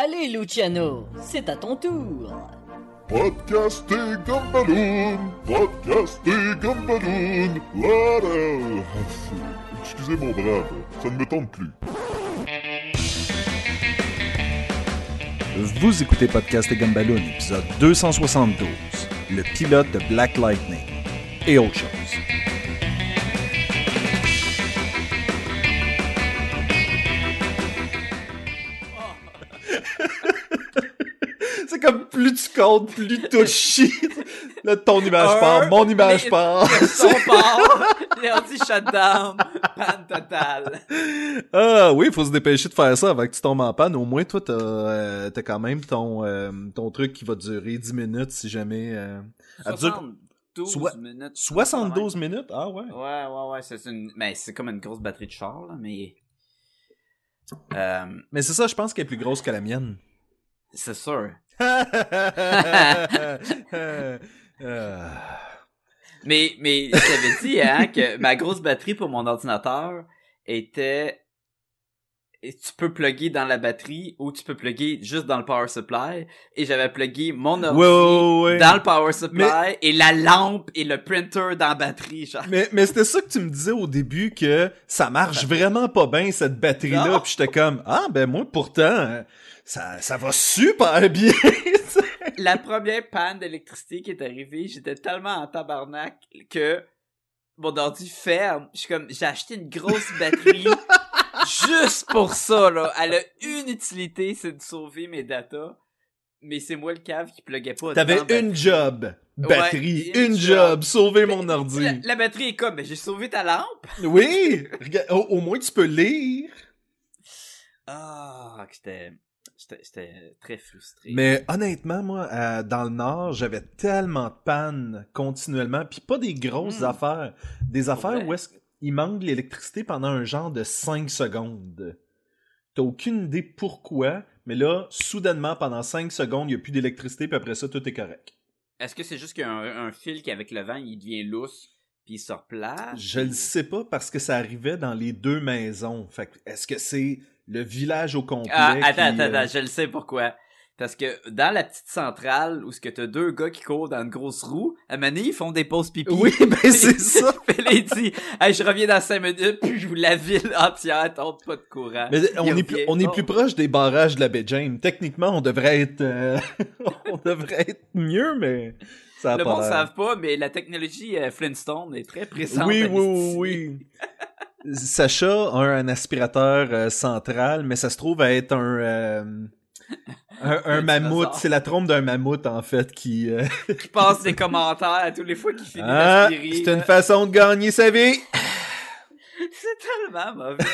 Allez, Luciano, c'est à ton tour. Podcasté Gumballoon, podcasté Gumballoon, voilà. Excusez mon brave, ça ne me tente plus. Vous écoutez Podcast et Gumballoon, épisode 272, le pilote de Black Lightning et autre chose. Comme plus chies. Là, ton image Un, part, mon image mais- part. Le son part, l'ordi shutdown, panne totale. Ah oui, il faut se dépêcher de faire ça avant que tu tombes en panne. Au moins, toi, t'as euh, t'as quand même ton, euh, ton truc qui va durer 10 minutes si jamais... euh, elle dure 72 Soi- minutes. 72 minutes? Ah ouais? Ouais, ouais, ouais, c'est une... Mais c'est comme une grosse batterie de char, là, mais... Euh, Mais c'est ça, je pense qu'elle est plus grosse que la mienne. c'est sûr. Mais, mais, je t'avais dit, hein, que ma grosse batterie pour mon ordinateur était... et tu peux plugger dans la batterie ou tu peux plugger juste dans le power supply. Et j'avais plugué mon ordi Ouais, ouais, ouais. dans le power supply et la lampe et le printer dans la batterie, genre. Mais, mais c'était ça que tu me disais au début que ça marche vraiment pas bien cette batterie-là. Non. Puis j'étais comme ah ben moi pourtant ça ça va super bien. La première panne d'électricité qui est arrivée, j'étais tellement en tabarnak que mon ordi ferme. Je suis comme, j'ai acheté une grosse batterie juste pour ça, là. Elle a une utilité, c'est de sauver mes datas. Mais c'est moi le cave qui pluguait pas. T'avais une job batterie, Ouais, une une job, job. sauver Mais mon ordi. La, la batterie est comme, mais j'ai sauvé ta lampe. Oui, regarde, au, au moins tu peux lire. Ah, que j'étais, j'étais, très frustré. Mais honnêtement, moi, euh, dans le Nord, j'avais tellement de pannes continuellement, puis pas des grosses Hmm. affaires, des affaires où est-ce qu'il manque l'électricité pendant un genre de 5 secondes. T'as aucune idée pourquoi, mais là, soudainement, pendant 5 secondes, il n'y a plus d'électricité, puis après ça, tout est correct. Est-ce que c'est juste qu'il y a un, un fil qui, avec le vent, il devient lousse, puis il se replace? Je le sais pas parce que ça arrivait dans les deux maisons. Fait que est-ce que c'est le village au complet Ah, attends, qui, attends, euh, attends, je le sais pourquoi. Parce que dans la petite centrale où ce que t'as deux gars qui courent dans une grosse roue, à donné, ils font des pauses pipi. Oui, ben c'est ça. Il dit, hey, je reviens dans cinq minutes, puis je vous la ville entière tombe pas de courant. Mais on est, plus, on est plus proche des barrages de la baie James. Techniquement, on devrait être, euh, on devrait être mieux, mais ça a Le pas monde savent pas, mais la technologie euh, Flintstone est très présente. Oui, oui, oui, oui. Sacha a un aspirateur euh, central, mais ça se trouve à être un, euh, un, mammouth. C'est la trompe d'un mammouth, en fait, qui... euh, Qui passe des commentaires à tous les fois qu'il finit Ah, d'aspirer. c'est une façon de gagner sa vie. C'est tellement mauvais.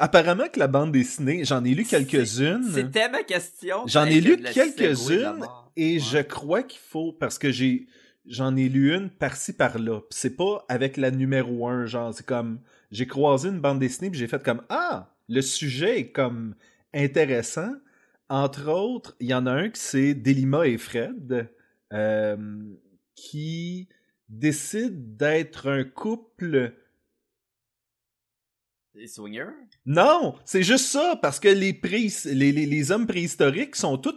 Apparemment que la bande dessinée, j'en ai lu quelques-unes. C'était ma question. J'en ai lu quelques-unes et Ouais. je crois qu'il faut parce que j'ai j'en ai lu une par-ci par-là. C'est pas avec la numéro un, genre c'est comme j'ai croisé une bande dessinée puis j'ai fait comme ah le sujet est comme intéressant. Entre autres, il y en a un qui c'est Delima et Fred euh, qui décident d'être un couple Les swingers? non, c'est juste ça, parce que les, pré les, les, les hommes préhistoriques sont tous,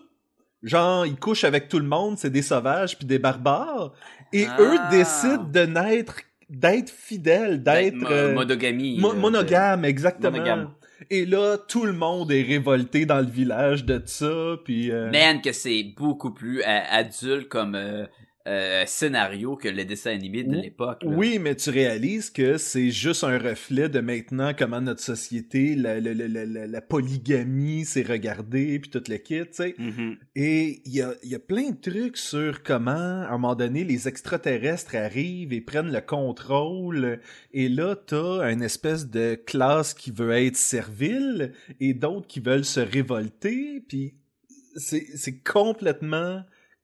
genre, ils couchent avec tout le monde, c'est des sauvages puis des barbares, et Ah. eux décident de naître, d'être fidèles, d'être mo- euh, monogamie. mo- euh, monogames, exactement. monogame. Et là, tout le monde est révolté dans le village de ça, puis... euh, Man, que c'est beaucoup plus euh, adulte comme euh, scénario que le dessin animé de l'époque. Oui, mais tu réalises que c'est juste un reflet de maintenant comment notre société, la, la, la, la, la- la polygamie s'est regardée, puis tout le kit, tu sais. Mhm. Et il y a, y a plein de trucs sur comment, à un moment donné, les extraterrestres arrivent et prennent le contrôle. Et là, t'as une espèce de classe qui veut être servile et d'autres qui veulent se révolter. Puis c'est complètement,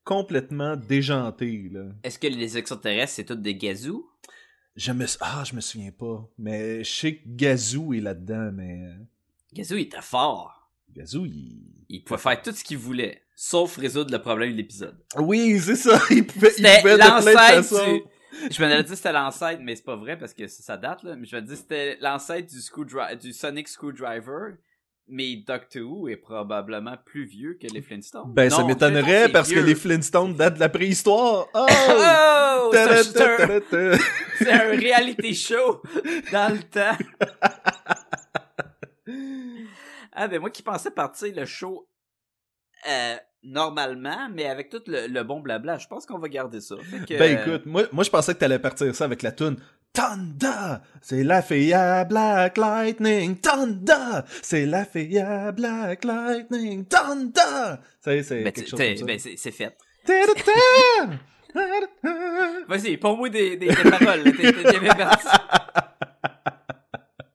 complètement déjanté. Est-ce que les extraterrestres, c'est tous des gazous? Je me... Ah, je me souviens pas. Mais je sais que Gazou est là-dedans, mais... euh, Gazou, il était fort. Gazou, il... Il pouvait faire tout ce qu'il voulait, sauf résoudre le problème de l'épisode. Oui, c'est ça. Il pouvait, il pouvait de plein de l'ancêtre façons. du... Je me dit que c'était l'ancêtre, mais c'est pas vrai parce que ça, ça date, là. Mais je me dis que c'était l'ancêtre du, du Sonic Screwdriver, mais Doctor Who est probablement plus vieux que les Flintstones. Ben, ça m'étonnerait parce que les Flintstones datent de la préhistoire. Oh! Oh! C'est un- un- reality show dans le temps. ah, ben moi qui pensais partir le show euh, normalement, mais avec tout le, le bon blabla, je pense qu'on va garder ça. Fait que, Ben écoute, moi, moi je pensais que t'allais partir ça avec la tune Thunder, c'est la fille à Black Lightning. Thunder, c'est la fille à Black Lightning. Thunder. Ça c'est ben, quelque tu- chose t'es- comme ça. ben, c'est c'est fait. Vas-y, pour moi des, des, des paroles. T'es t'es bien parti.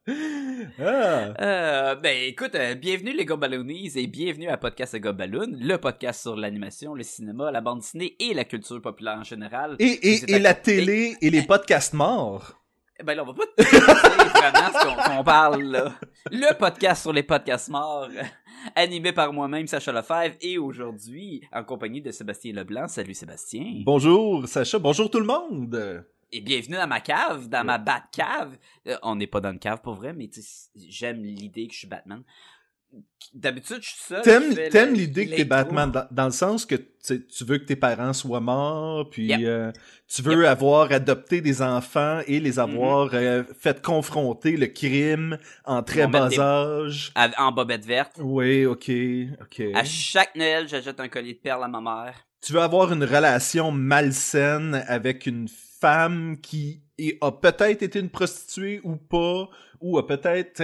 Ah. Euh, ben écoute, euh, bienvenue les Gobaloonies et bienvenue à Podcast Gobaloon, le podcast sur l'animation, le cinéma, la bande dessinée et la culture populaire en général. Et, et, et la télé et les podcasts morts. Ben là, on va pas te dire vraiment ce qu'on parle là. Le podcast sur les podcasts morts, animé par moi-même, Sacha Lefebvre, et aujourd'hui, en compagnie de Sébastien Leblanc. Salut Sébastien. Bonjour Sacha, bonjour tout le monde. Et bienvenue dans ma cave, dans ma Batcave. Euh, on n'est pas dans une cave pour vrai, mais j'aime l'idée que je suis Batman. D'habitude, je suis seul. T'aimes, l'idée que t'es. Batman dans, dans le sens que tu veux que tes parents soient morts, puis Yep. euh, tu veux avoir adopté des enfants et les avoir Mm-hmm. euh, fait confronter le crime en très bas des- âge. À- En bobette verte. Oui, ok, ok. À chaque Noël, j'achète un collier de perles à ma mère. Tu veux avoir une relation malsaine avec une femme qui a peut-être été une prostituée ou pas, ou a peut-être,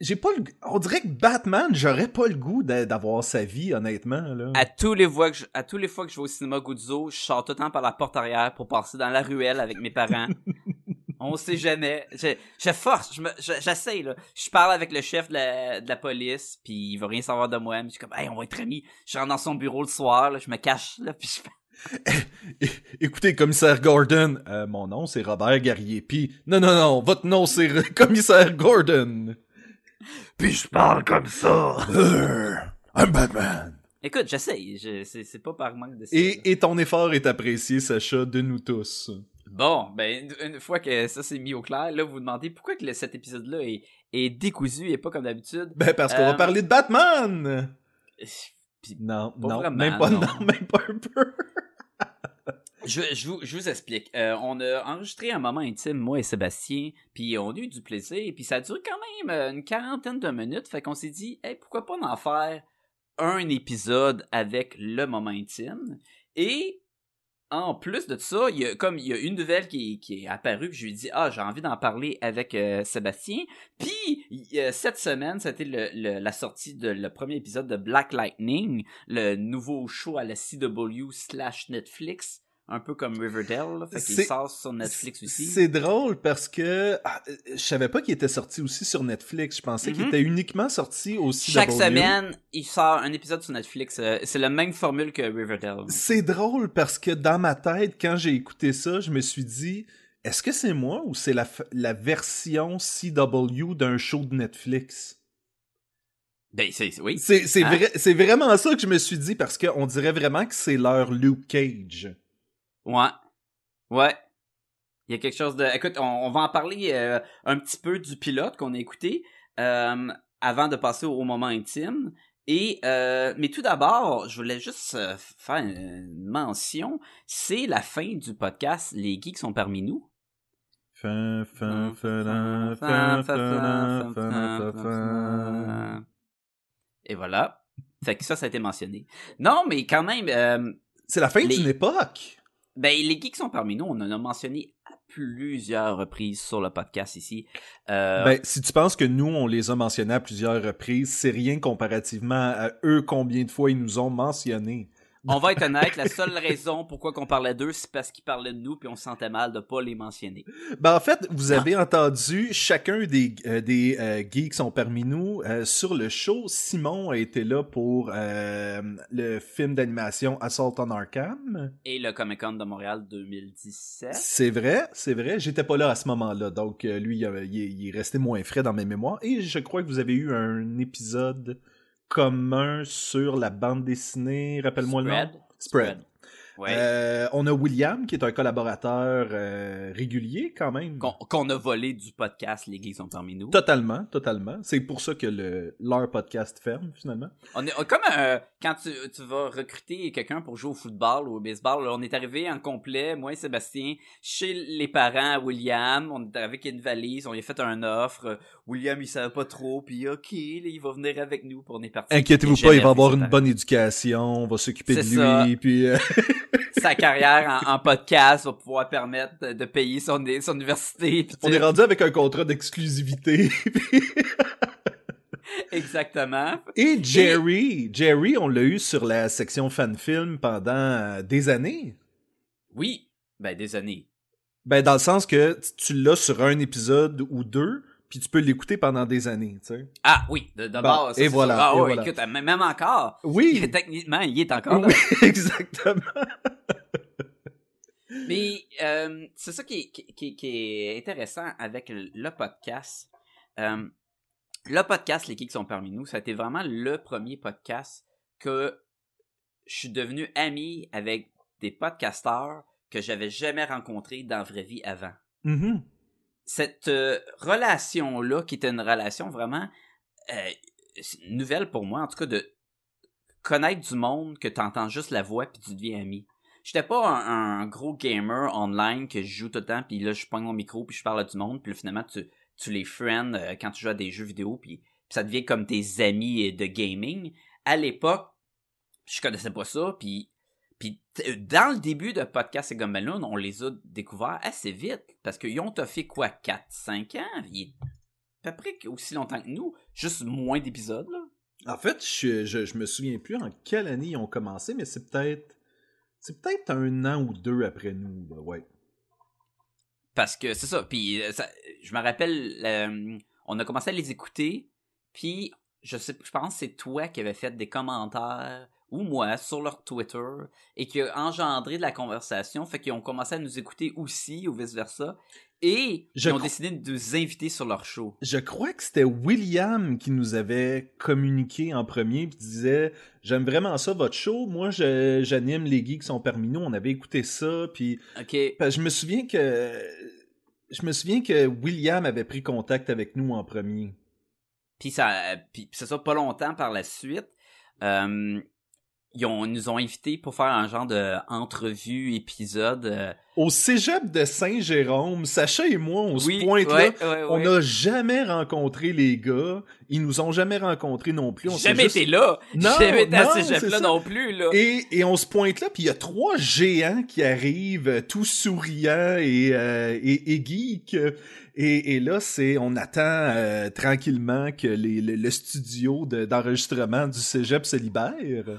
j'ai pas le, on dirait que Batman, j'aurais pas le goût d'a- d'avoir sa vie, honnêtement, là. À tous les fois que je, à tous les fois que je vais au cinéma Guzzo, je sors tout le temps par la porte arrière pour passer dans la ruelle avec mes parents. On sait jamais. Je, je force, je me, je- j'essaye là. Je parle avec le chef de la, de la police, puis il veut rien savoir de moi. Mais je suis comme, hey, on va être amis. Je rentre dans son bureau le soir, là, je me cache là, puis je Écoutez, commissaire Gordon, euh, mon nom c'est Robert Guerrier, puis non, non, non, votre nom c'est commissaire Gordon. Puis je parle comme ça. I'm Batman. Écoute, j'essaye. Je, c'est, c'est pas par manque de Et, et ton effort est apprécié, Sacha, de nous tous. Bon, ben, une, une fois que ça s'est mis au clair, là, vous vous demandez pourquoi que le- cet épisode-là est, est décousu et pas comme d'habitude. Ben, parce qu'on Euh, va parler de Batman! Puis, Non, Pas non, vraiment, même pas, non. non, même pas un peu. Je, vous, explique. Euh, on a enregistré un moment intime, moi et Sébastien, puis on a eu du plaisir, puis ça a duré quand même euh, une quarantaine de minutes, fait qu'on s'est dit, hey, pourquoi pas en faire un épisode avec le moment intime? Et en plus de ça, il y a comme il y a une nouvelle qui, est apparue, puis je lui ai dit, ah, j'ai envie d'en parler avec euh, Sébastien. Puis cette semaine, c'était la sortie de le premier épisode de Black Lightning, le nouveau show à la CW slash Netflix, un peu comme Riverdale, fait qu'il sort sur Netflix aussi. C'est drôle parce que ah, euh, je savais pas qu'il était sorti aussi sur Netflix. Je pensais qu'il Mhm. était uniquement sorti au CW. Chaque semaine, il sort un épisode sur Netflix. euh, c'est la même formule que Riverdale. C'est drôle parce que dans ma tête, quand j'ai écouté ça, je me suis dit, est-ce que c'est moi ou c'est la, version CW d'un show de Netflix? Ben, c'est, oui. C'est Hein? vrai, c'est vraiment ça que je me suis dit parce qu'on dirait vraiment que c'est leur Luke Cage. Ouais. Ouais. Il y a quelque chose de. Écoute, on, on va en parler euh, un petit peu du pilote qu'on a écouté euh, avant de passer au, moment intime. Et euh, mais tout d'abord, je voulais juste euh, faire une mention. C'est la fin du podcast. Les geeks sont parmi nous. Et voilà. Fait que ça, ça a été mentionné. Non, mais quand même. c'est la fin d'une époque. Ben, les geeks sont parmi nous. On en a mentionné à plusieurs reprises sur le podcast ici. Euh, Ben, si tu penses que nous, on les a mentionnés à plusieurs reprises, c'est rien comparativement à eux combien de fois ils nous ont mentionnés. On va être honnête, la seule raison pourquoi qu'on parlait d'eux, c'est parce qu'ils parlaient de nous puis on se sentait mal de pas les mentionner. Ben, en fait, vous avez entendu chacun des, euh, des euh, geeks sont parmi nous. Euh, sur le show, Simon a été là pour euh, le film d'animation Assault on Arkham. Et le Comic Con de Montréal 2017. C'est vrai, c'est vrai. J'étais pas là à ce moment-là, donc euh, lui, il, il il est resté moins frais dans mes mémoires. Et je crois que vous avez eu un épisode commun sur la bande dessinée. Rappelle-moi le nom? Spread. Ouais. Euh, on a William, qui est un collaborateur euh, régulier quand même. Qu'on a volé du podcast Les Geeks sont parmi nous. Totalement, totalement. C'est pour ça que le, leur podcast ferme, finalement. On est comme euh, quand tu, tu vas recruter quelqu'un pour jouer au football ou au baseball, là, on est arrivé en complet, moi et Sébastien, chez les parents à William, on est arrivé avec une valise, on lui a fait un offre, William il savait pas trop, puis ok, là, il va venir avec nous pour on est parti. Inquiétez-vous pas, il va avoir une bonne éducation, on va s'occuper de ça. lui, puis... sa carrière en, en podcast va pouvoir permettre de, payer son, son université. on est rendu avec un contrat d'exclusivité. Exactement. Et Jerry, Jerry, on l'a eu sur la section fan film pendant euh, des années. Oui, ben des années. Ben, dans le sens que tu l'as sur un épisode ou deux, puis tu peux l'écouter pendant des années, tu sais. Ah oui, Bon, base. et voilà. Ah et voilà. écoute, même encore. Oui, Techniquement, il est encore là. oui, exactement. Mais euh, c'est ça qui est, qui, qui- qui est intéressant avec le, podcast. Euh, le podcast Les Geeks sont parmi nous, ça a été vraiment le premier podcast que je suis devenu ami avec des podcasteurs que j'avais jamais rencontrés dans la vraie vie avant. Mhm. Cette euh, relation-là, qui était une relation vraiment euh, nouvelle pour moi, en tout cas de connaître du monde que tu entends juste la voix puis tu deviens ami. J'étais pas un, gros gamer online que je joue tout le temps puis là je prends mon micro puis je parle à du monde puis finalement tu, tu les friends euh, quand tu joues à des jeux vidéo puis, ça devient comme tes amis de gaming. À l'époque, je connaissais pas ça puis puis dans le début de Podcast et Gumballoon, on les a découverts assez vite parce qu'ils ont fait quoi 4 5 ans, il est à peu près aussi longtemps que nous, juste moins d'épisodes. En fait, je, je, je me souviens plus en quelle année ils ont commencé, mais c'est peut-être... C'est peut-être un an ou deux après nous, là, ouais. Parce que c'est ça. Puis euh, ça- je me rappelle, euh, on a commencé à les écouter. Puis je sais, je pense que c'est toi qui avais fait des commentaires ou moi sur leur Twitter et qui a engendré de la conversation. Fait qu'ils ont commencé à nous écouter aussi ou vice versa. Et Je ils ont décidé de nous inviter sur leur show. Je crois que c'était William qui nous avait communiqué en premier puis disait j'aime vraiment ça votre show moi j'anime les geeks sont parmi nous on avait écouté ça puis Ok. parce que je me souviens que je me souviens que William avait pris contact avec nous en premier Puis ça, puis c'est ça pas longtemps par la suite. euh, ils, ont, ils nous ont invités pour faire un genre de entrevue épisode. euh, au cégep de Saint-Jérôme Sacha et moi on oui, se pointe là ouais, ouais, on n'a jamais rencontré les gars ils nous ont jamais rencontrés non plus on jamais juste- été là. Non, jamais été à non, ce cégep-là non plus, là. Et, et on se pointe là, puis il y a trois géants qui arrivent, euh, tout souriants et, euh, et, et geeks. Et, et là, c'est on attend euh, tranquillement que les, le, le studio de- d'enregistrement du cégep se libère.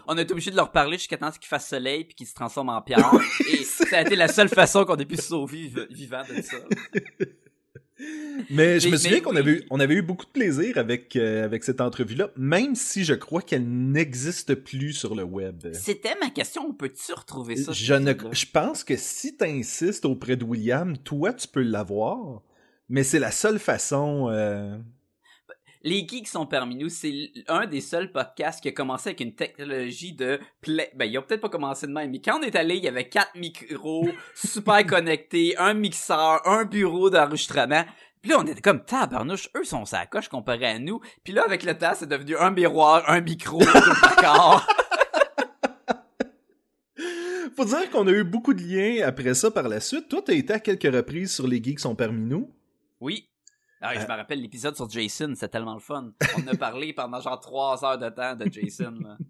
On été obligé de leur parler jusqu'à temps qu'il fasse soleil puis qu'il se transforme en pierre. et ça a été la seule façon qu'on ait pu se sauver vi- vivant de ça. Mais je Mais- me souviens qu'on oui. avait, eu- on avait eu beaucoup de plaisir avec, euh, avec cette entrevue-là, même si je crois qu'elle n'existe plus sur le web. C'était ma question. On peut-tu retrouver ça? Je, ne, je pense que si tu insistes auprès de William, toi, tu peux l'avoir. Mais c'est la seule façon. euh, Les geeks sont parmi nous. C'est un des seuls podcasts qui a commencé avec une technologie de play. Ben, ils ont peut-être pas commencé de même, mais quand on est allé, il y avait quatre micros super connectés, un mixeur, un bureau d'enregistrement. Puis là, on était comme tabarnouche, eux sont sa coche comparé à nous. Puis là, avec le temps, c'est devenu un miroir, un micro, corps. Faut dire qu'on a eu beaucoup de liens après ça par la suite. Toi, t'as été à quelques reprises sur Les Geeks sont parmi nous. Oui. Ah, je Euh. me rappelle l'épisode sur Jason, c'est tellement le fun. On a parlé pendant genre trois heures de temps de Jason. Là.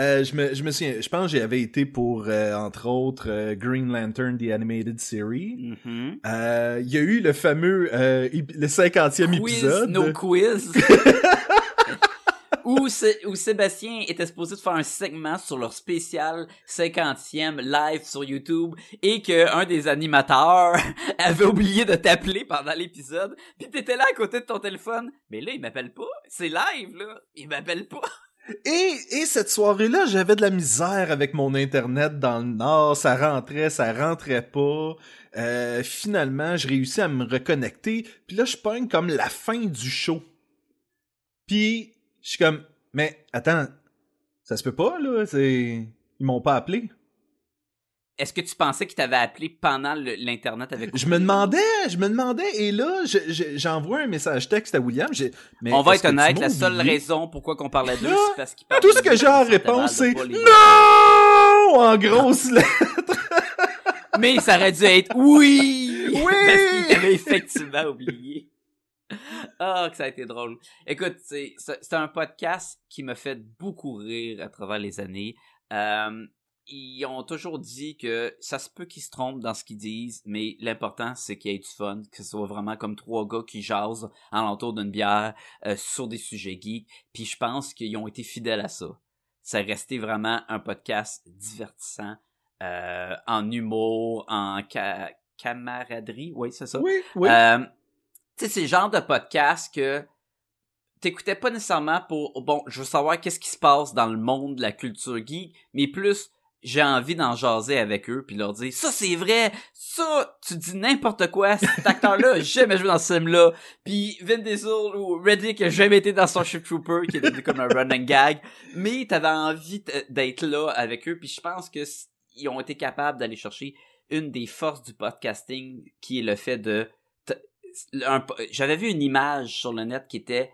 Euh, je, me, je me souviens, je pense que j'avais été pour, euh, entre autres, euh, Green Lantern, The Animated Series. Mhm. Euh, Il y a eu le fameux, le 50e Quiz, épisode. no quiz. où, Sé- où Sébastien était supposé de faire un segment sur leur spécial 50e live sur YouTube et que un des animateurs avait oublié de t'appeler pendant l'épisode. Puis t'étais là à côté de ton téléphone. Mais là, il m'appelle pas. C'est live, là. Il m'appelle pas. Et, et cette soirée-là, j'avais de la misère avec mon internet dans le nord. Ça rentrait, ça rentrait pas. Euh, finalement, je réussis à me reconnecter. Puis là, je pogne comme la fin du show. Puis, je suis comme, mais attends, ça se peut pas, là. C'est... Ils m'ont pas appelé. est-ce que tu pensais qu'il t'avait appelé pendant l'internet avec Je me demandais, je me demandais, et là, je- je- j'envoie un message texte à William. j'ai- Mais On va être honnête, la seule raison pourquoi qu'on parlait d'eux, c'est parce qu'ils Tout ce que j'ai en réponse, c'est non en grosse lettre. Mais ça aurait dû être oui! Oui! Parce qu'il avait effectivement oublié. Ah, que ça a été drôle. Écoute, c'est, un podcast qui me fait beaucoup rire à travers les années. Euh, ils ont toujours dit que ça se peut qu'ils se trompent dans ce qu'ils disent, mais l'important, c'est qu'il y ait du fun, que ce soit vraiment comme trois gars qui jasent alentour d'une bière euh, sur des sujets geeks. Puis je pense qu'ils ont été fidèles à ça. Ça est resté vraiment un podcast divertissant, euh, en humour, en ca- camaraderie, oui, c'est ça? Oui, oui. Tu sais, c'est le genre de podcast que t'écoutais pas nécessairement pour, bon, je veux savoir qu'est-ce qui se passe dans le monde de la culture geek, mais plus, j'ai envie d'en jaser avec eux puis leur dire, ça c'est vrai, ça, tu dis n'importe quoi, cet acteur-là a jamais joué dans ce film-là, puis Vin Diesel ou Reddick a jamais été dans Starship Trooper, qui est devenu comme un running gag, mais t'avais envie d'être là avec eux, puis je pense que ils ont été capables d'aller chercher une des forces du podcasting, qui est le fait de j'avais vu une image sur le net qui était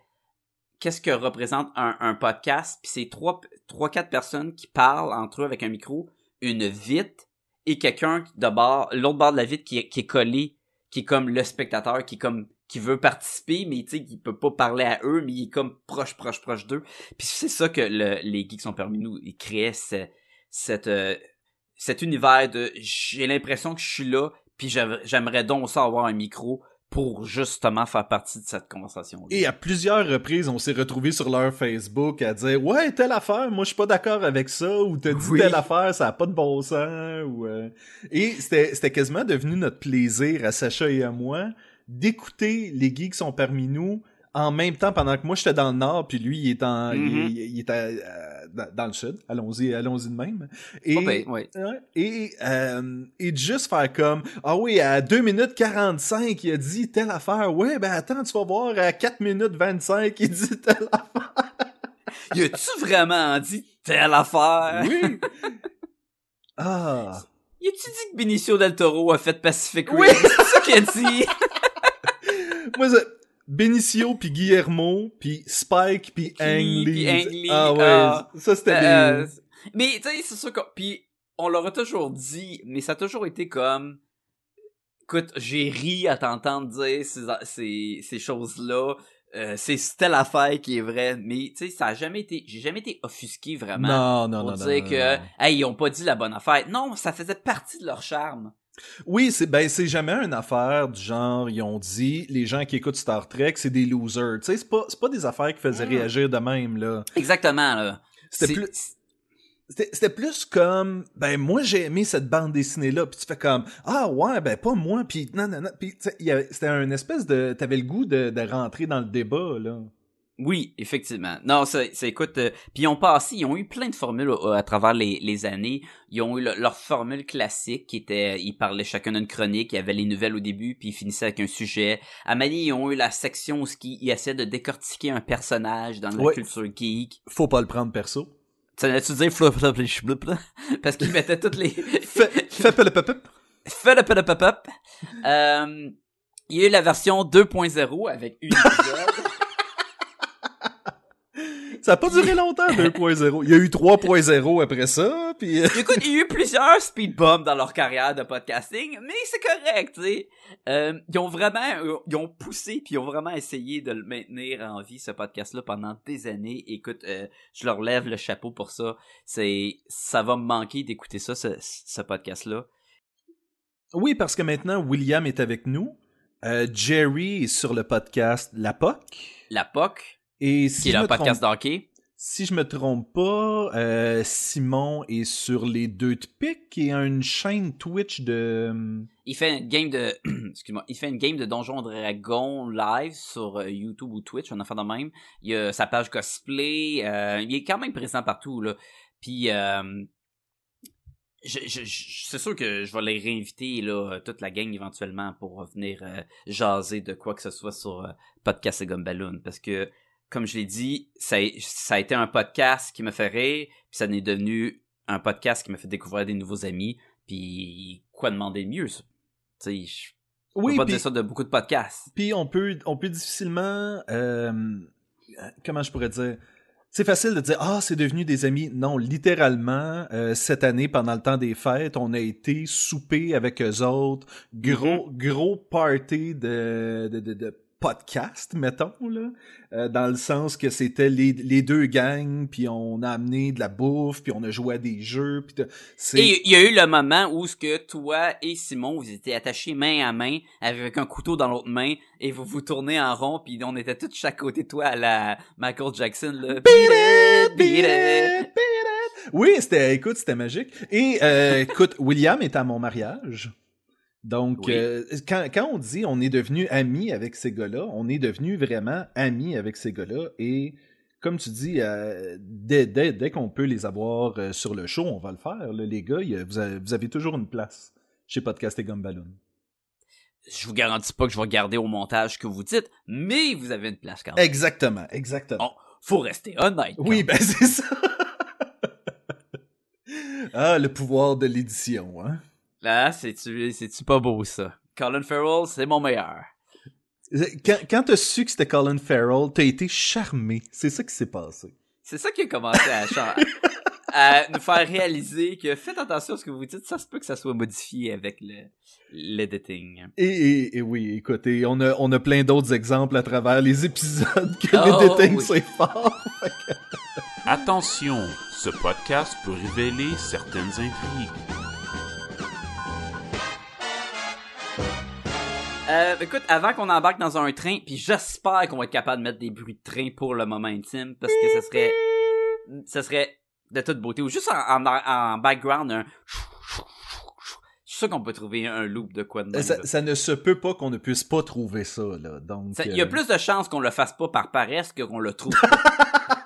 qu'est-ce que représente un, podcast puis c'est trois trois quatre personnes qui parlent entre eux avec un micro une vitre et quelqu'un de bord l'autre bord de la vitre qui, est- collé qui est comme le spectateur qui est comme qui veut participer mais tu sais peut pas parler à eux mais il est comme proche proche proche d'eux. Puis c'est ça que le- les geeks sont parmi nous ils créaient ce- cette euh, cet univers de j'ai l'impression que je suis là puis j'aimerais donc ça avoir un micro pour justement faire partie de cette conversation Et à plusieurs reprises, on s'est retrouvés sur leur Facebook à dire Ouais, telle affaire, moi je suis pas d'accord avec ça, ou t'as dit Oui. telle affaire, ça a pas de bon sens, ou euh, Et c'était c'était quasiment devenu notre plaisir à Sacha et à moi d'écouter les geeks sont parmi nous en même temps pendant que moi j'étais dans le nord puis lui il est en il- Mhm. il, il est à- à- dans, dans le sud allons-y allons-y de même et ouais. Euh, et juste faire comme Ah oui, à 2 minutes 45, il a dit telle affaire. Ouais, ben attends, tu vas voir, à 4 minutes 25, il dit telle affaire. Y a-tu vraiment dit telle affaire? Oui. ah. Y a-tu dit que Benicio del Toro a fait Pacific Oui. Rim? C'est ça qu'il a dit? Moi, ça- Benicio, puis Guillermo, puis Spike, puis Ang Lee. puis Ang Lee, Ah ouais, ah. ça c'était Euh, des... mais tu sais, c'est sûr que... Puis on leur a toujours dit, mais ça a toujours été comme... Écoute, j'ai ri à t'entendre dire ces, ces, ces choses-là. Euh, c'est telle affaire qui est vraie. Mais tu sais, ça a jamais été... J'ai jamais été offusqué vraiment. Non, non, pour non, non, dire non, que, non. hey, ils ont pas dit la bonne affaire. Non, ça faisait partie de leur charme. Oui, c'est ben c'est jamais une affaire du genre ils ont dit les gens qui écoutent Star Trek c'est des losers. Tu sais c'est pas c'est pas des affaires qui faisaient Mm. réagir de même là. Exactement, là. C'était plus C'était plus comme ben moi j'ai aimé cette bande dessinée là puis tu fais comme ah ouais ben pas moi puis non non non puis c'était un espèce de t'avais le goût de, de rentrer dans le débat là. Oui, effectivement. Non, c'est, écoute, euh, puis ils ont passé, ils ont eu plein de formules euh, à travers les, les années. Ils ont eu le- leur formule classique qui était, ils parlaient chacun d'une chronique, il y avait les nouvelles au début, puis ils finissaient avec un sujet. À Mani, ils ont eu la section où ils, ils essaient de décortiquer un personnage dans la Ouais. culture geek. Faut pas le prendre perso. Tu tu dire flop, flop? Parce qu'ils mettaient toutes les... Fais le pop Fais le pop pop. Euh, il y a eu la version 2.0 avec une. Ça a pas duré longtemps 2.0. Il y a eu 3.0 après ça puis euh, Écoute, il y a eu plusieurs speed bumps dans leur carrière de podcasting, mais c'est correct, tu sais. Euh, ils ont vraiment, euh, ils ont poussé puis ils ont vraiment essayé de le maintenir en vie ce podcast-là pendant des années. Écoute, euh, je leur lève le chapeau pour ça. C'est, ça va me manquer d'écouter ça, ce, ce podcast-là. Oui, parce que maintenant, William est avec nous. Euh, Jerry est sur le podcast La POC. La POC, Et si qui est me podcast trompe, d'hockey. si je me trompe pas, euh, Simon est sur les deux de pique et a une chaîne Twitch de... Il fait une game de, excuse-moi, il fait une game de Donjon Dragon live sur euh, YouTube ou Twitch, un enfant de même. Il a sa page cosplay, euh, il est quand même présent partout là. Puis euh, je, je- je- c'est sûr que je vais les réinviter là toute la gang éventuellement pour venir euh, jaser de quoi que ce soit sur euh, podcast et Gumballoon parce que comme je l'ai dit, ça a, ça a été un podcast qui me fait rire, puis ça n'est devenu un podcast qui m'a fait découvrir des nouveaux amis, Puis quoi demander de mieux, ça? Tu sais, je Oui, peux pas dire ça de beaucoup de podcasts. Puis on peut, on peut difficilement, euh, comment je pourrais dire, c'est facile de dire ah c'est devenu des amis. Non, littéralement euh, cette année pendant le temps des fêtes, on a été souper avec eux autres, gros gros party de de, de, de podcast mettons là, euh, dans le sens que c'était les, les deux gangs puis on a amené de la bouffe puis on a joué à des jeux puis Et il y a eu le moment où ce que toi et Simon, vous étiez attachés main à main avec un couteau dans l'autre main et vous vous tournez en rond puis on était tous chaque côté de toi à la Michael Jackson là. Beat it, beat it. Oui, c'était, écoute, c'était magique. Et euh, écoute, William est à mon mariage. Donc, Oui. euh, quand, quand on dit on est devenu amis avec ces gars-là, on est devenu vraiment amis avec ces gars-là. Et comme tu dis, euh, dès, dès, dès qu'on peut les avoir euh, sur le show, on va le faire. là, les gars, y vous, avez, vous avez toujours une place chez Podcast et Gumballoon. Je vous garantis pas que je vais regarder au montage ce que vous dites, mais vous avez une place quand même. Exactement, exactement. Oh, faut rester honnête. oui, ben c'est ça. ah, le pouvoir de l'édition, hein. Là, c'est-tu, c'est-tu pas beau, ça? Colin Farrell, c'est mon meilleur. Quand, quand t'as su que c'était Colin Farrell, t'as été charmé. C'est ça qui s'est passé. C'est ça qui a commencé à, nous faire réaliser que faites attention à ce que vous dites, ça se peut que ça soit modifié avec le, l'editing. Et, et, et oui, écoutez, on a, on a plein d'autres exemples à travers les épisodes que Oh, l'éditing oui. c'est fort. Attention, ce podcast peut révéler certaines intrigues. Euh, écoute, avant qu'on embarque dans un train, puis j'espère qu'on va être capable de mettre des bruits de train pour le moment intime, parce que ça serait, ça serait de toute beauté, ou juste en, en, en background, un je suis sûr qu'on peut trouver un loop de quoi de même, Ça, ne se peut pas qu'on ne puisse pas trouver ça, là. Donc, Ça- Il y a euh, plus de chances qu'on le fasse pas par paresse que qu'on le trouve.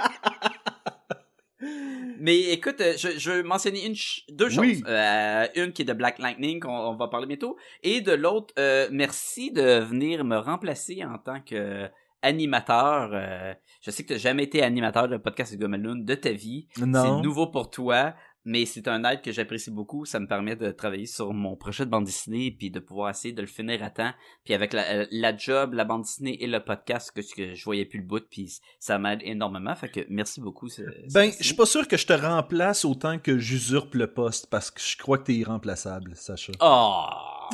Mais écoute, euh, je, je veux mentionner une ch- deux choses. Oui. Euh, une qui est de Black Lightning, qu'on on va parler bientôt, et de l'autre, euh, merci de venir me remplacer en tant que animateur. euh, je sais que tu n'as jamais été animateur de podcast de Gomaloon de ta vie. Non. C'est nouveau pour toi, mais c'est un aide que j'apprécie beaucoup. Ça me permet de travailler sur mon projet de bande dessinée puis de pouvoir essayer de le finir à temps. Puis avec la, euh, la job, la bande dessinée et le podcast que, que je voyais plus le bout, puis ça m'aide énormément. Fait que merci beaucoup. c'est- Ben, je suis pas sûr que je te remplace autant que j'usurpe le poste parce que je crois que t'es irremplaçable, Sacha. Oh!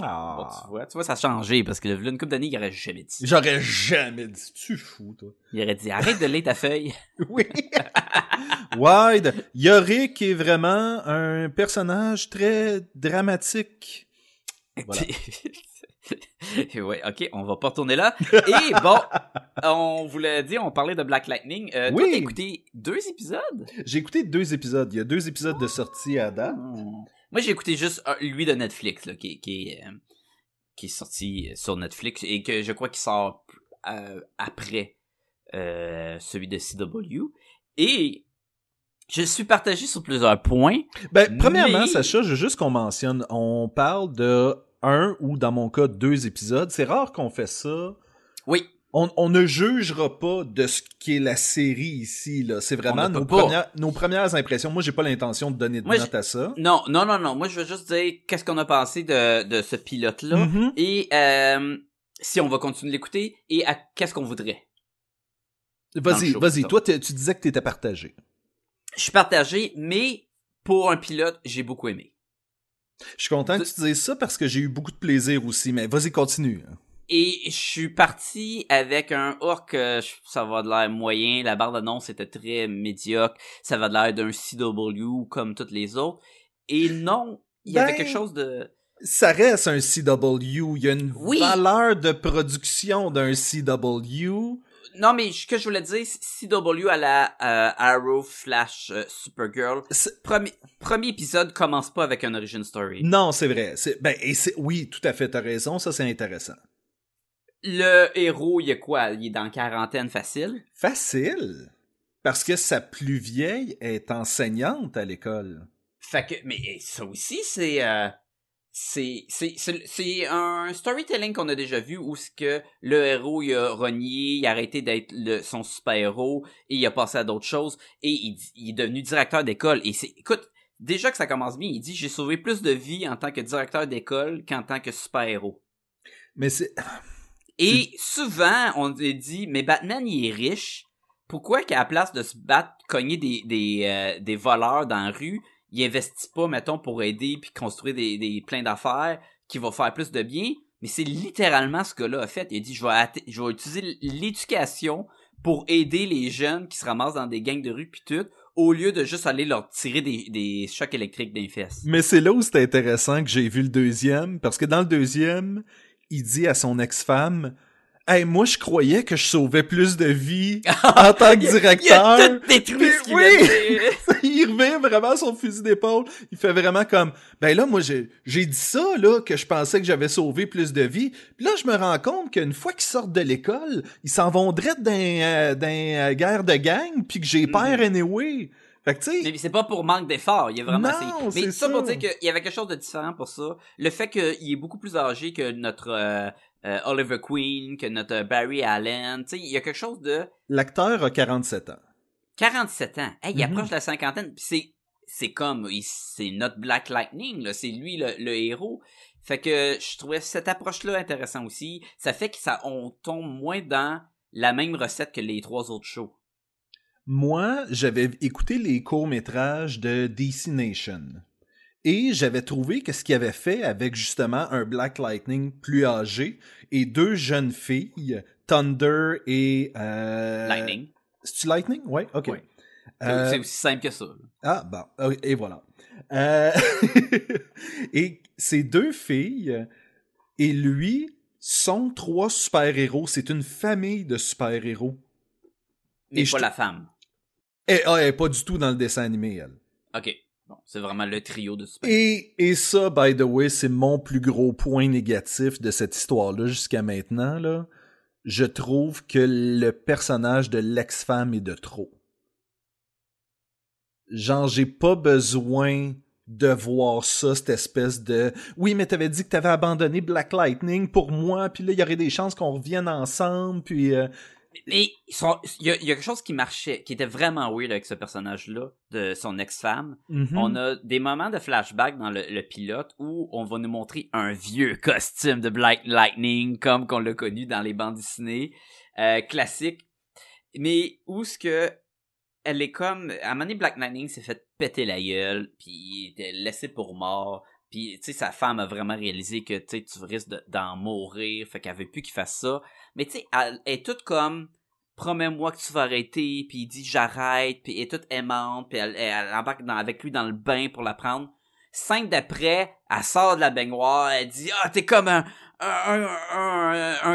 Ah. Bon, tu vois, tu vois, ça a changé parce que là, une couple d'années, il aurait jamais dit. J'aurais jamais dit. Tu fous, toi. Il aurait dit arrête de lire ta feuille. Oui. Wide. Yorick est vraiment un personnage très dramatique. Voilà. ouais, ok, on va pas retourner là. Et bon, on vous l'a dit, on parlait de Black Lightning. Euh, Toi, Oui. t'as écouté deux épisodes? J'ai écouté deux épisodes. Il y a deux épisodes de sortie à date. Hmm. Moi, j'ai écouté juste lui de Netflix, là, qui, qui, est, euh, qui est sorti sur Netflix et que je crois qu'il sort euh, après euh, celui de CW. Et je suis partagé sur plusieurs points. Ben, premièrement, Mais- Sacha, je veux juste qu'on mentionne, on parle de un ou dans mon cas deux épisodes. C'est rare qu'on fait ça. Oui, On, on ne jugera pas de ce qui est la série ici. là. C'est vraiment nos premières, nos premières impressions. Moi, j'ai pas l'intention de donner de Moi, note à ça. non, non, non, non. Moi, je veux juste dire qu'est-ce qu'on a pensé de, de ce pilote-là Mhm. et euh, si on va continuer de l'écouter et à qu'est-ce qu'on voudrait. Vas-y, vas-y. Toi, tu disais que t'étais partagé. Je suis partagé, mais pour un pilote, j'ai beaucoup aimé. Je suis content que tu dises ça parce que j'ai eu beaucoup de plaisir aussi. Mais vas-y, continue. Et je suis parti avec un orc, euh, ça va de l'air moyen, la barre d'annonce était très médiocre, ça va de l'air d'un CW comme toutes les autres. Et non, il y avait Ben, quelque chose de... Ça reste un CW. Il y a une Oui. valeur de production d'un CW. Non, mais ce que je voulais dire, c'est CW à la euh, Arrow Flash euh, Supergirl. Premier, premier épisode commence pas avec un origin story. Non, c'est vrai. C'est, ben, et c'est, oui, tout à fait, t'as raison. Ça, c'est intéressant. Le héros, il est quoi? Il est dans quarantaine facile? Facile. Parce que sa plus vieille est enseignante à l'école. Fait que, mais ça aussi, c'est, euh, c'est, c'est, c'est, un storytelling qu'on a déjà vu où ce que le héros, il a renié, il a arrêté d'être le, son super-héros et il a passé à d'autres choses et il, il est devenu directeur d'école et c'est, écoute, déjà que ça commence bien, il dit j'ai sauvé plus de vies en tant que directeur d'école qu'en tant que super-héros. Mais c'est. Et souvent, on dit, mais Batman, il est riche. Pourquoi qu'à la place de se battre, cogner des, des, euh, des voleurs dans la rue, il investit pas, mettons, pour aider puis construire des, des plein d'affaires qui vont faire plus de bien? Mais c'est littéralement ce gars-là a fait. Il a dit, je vais, je vais utiliser l'éducation pour aider les jeunes qui se ramassent dans des gangs de rue puis tout, au lieu de juste aller leur tirer des, des chocs électriques des fesses. Mais c'est là où c'est intéressant que j'ai vu le deuxième, parce que dans le deuxième, il dit à son ex-femme Hey, moi, je croyais que je sauvais plus de vies en tant que Il a directeur. tout détruit ce qu'il oui. revient vraiment son fusil d'épaule. Il fait vraiment comme, ben là, moi, j'ai, dit ça, là, que je pensais que j'avais sauvé plus de vies. Puis là, je me rends compte qu'une fois qu'ils sortent de l'école, ils s'en vont direct dans, euh, euh, guerre de gang, puis que j'ai Mhm. peur anyway. Fait que, tu sais, c'est pas pour manque d'effort, il y a vraiment Non, Mais c'est ça pour ça. dire qu'il y avait quelque chose de différent pour ça. Le fait qu'il est beaucoup plus âgé que notre euh, euh, Oliver Queen, que notre Barry Allen, tu sais, il y a quelque chose de l'acteur a 47 ans. 47 ans. Hey, il Mhm. approche de la cinquantaine, c'est c'est comme c'est notre Black Lightning là, c'est lui le, le héros. Fait que je trouvais cette approche là intéressant aussi. Ça fait que ça on tombe moins dans la même recette que les trois autres shows. Moi, j'avais écouté les courts-métrages de DC Nation. Et j'avais trouvé que ce qu'il avait fait avec justement un Black Lightning plus âgé et deux jeunes filles, Thunder et... Euh... Lightning. C'est-tu Lightning? Ouais, ok. C'est- Euh, C'est aussi simple que ça. Ah, bon, et voilà. Euh, et ces deux filles et lui sont trois super-héros. C'est une famille de super-héros. Mais Et pas je- la femme. Et, ah, elle est pas du tout dans le dessin animé, elle. OK. Bon, c'est vraiment le trio de super. Et, et ça, by the way, c'est mon plus gros point négatif de cette histoire-là jusqu'à maintenant. Là. Je trouve que le personnage de l'ex-femme est de trop. Genre, j'ai pas besoin de voir ça, cette espèce de oui, mais t'avais dit que t'avais abandonné Black Lightning pour moi, puis là, il y aurait des chances qu'on revienne ensemble, puis euh, Mais ils sont- il y, a, il y a quelque chose qui marchait, qui était vraiment weird avec ce personnage-là, de son ex-femme. mhm. On a des moments de flashback dans le, le pilote où on va nous montrer un vieux costume de Black Lightning, comme qu'on l'a connu dans les bandes dessinées euh, classiques. Mais où ce que elle est comme à un moment donné, Black Lightning s'est fait péter la gueule, puis il était laissé pour mort. Puis tu sais sa femme a vraiment réalisé que tu tu risques de- d'en mourir, fait qu'elle veut plus qu'il fasse ça. Mais tu sais elle, est toute comme promets-moi que tu vas arrêter, puis il dit j'arrête, puis elle est toute aimante, puis elle, embarque avec lui dans le bain pour la prendre. Cinq d'après, elle sort de la baignoire, elle dit ah t'es comme un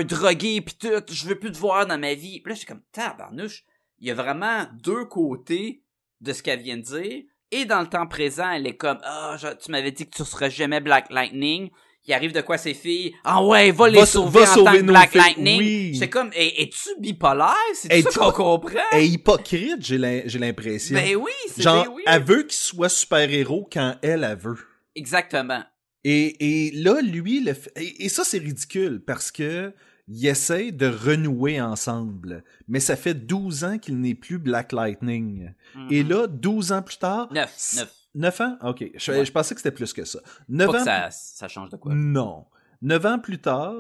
drogué pis tout, je veux plus te voir dans ma vie. Puis là j'étais comme tabarnouche, il y a vraiment deux côtés de ce qu'elle vient de dire. Et dans le temps présent, elle est comme ah tu m'avais dit que tu serais jamais Black Lightning. Il arrive de quoi ces filles? Ah ouais, va les Va- sauver va en sauver tant que nos Black filles, Lightning. oui. C'est comme es- es-tu bipolaire? C'est ça qu'on comprend Elle est hypocrite, j'ai l'im- j'ai l'impression. Ben oui, c'est Genre, ben oui. elle veut qu'il soit super-héros quand elle, elle veut. Exactement. Et, et là, lui, le et ça, c'est ridicule parce que il essaie de renouer ensemble. Mais ça fait 12 ans qu'il n'est plus Black Lightning. Et Mhm. là, 12 ans plus tard... Neuf, c- neuf. 9 ans? OK. Je, Ouais. je pensais que c'était plus que ça. 9 Pas ans... que ça, ça change de quoi. Non. 9 ans plus tard,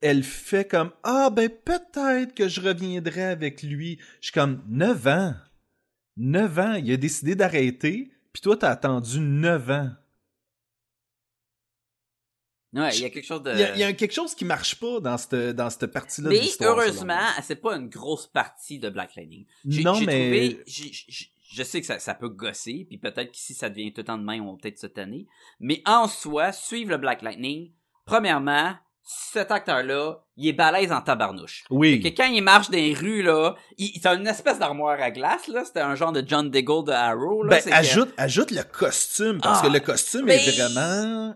elle fait comme Ah, ben peut-être que je reviendrai avec lui. Je suis comme 9 ans? 9 ans? Il a décidé d'arrêter, puis toi, t'as attendu 9 ans. Ouais, il y a quelque chose de. Il y, a, il y a quelque chose qui marche pas dans cette, dans cette partie-là Mais heureusement, c'est pas une grosse partie de Black Lightning. J'ai- Non, mais- trouvé- je sais que ça, ça peut gosser, puis peut-être qu'ici ça devient tout le temps de main, on va peut-être se tanner. Mais en soi, suivre le Black Lightning, premièrement, cet acteur-là, il est balèze en tabarnouche. Oui. Fait que quand il marche dans les rues, là, il, il a une espèce d'armoire à glace, là. C'était un genre de John Diggle de Arrow, là. Ben, que- ajoute, ajoute le costume, parce Ah, que le costume mais- est vraiment.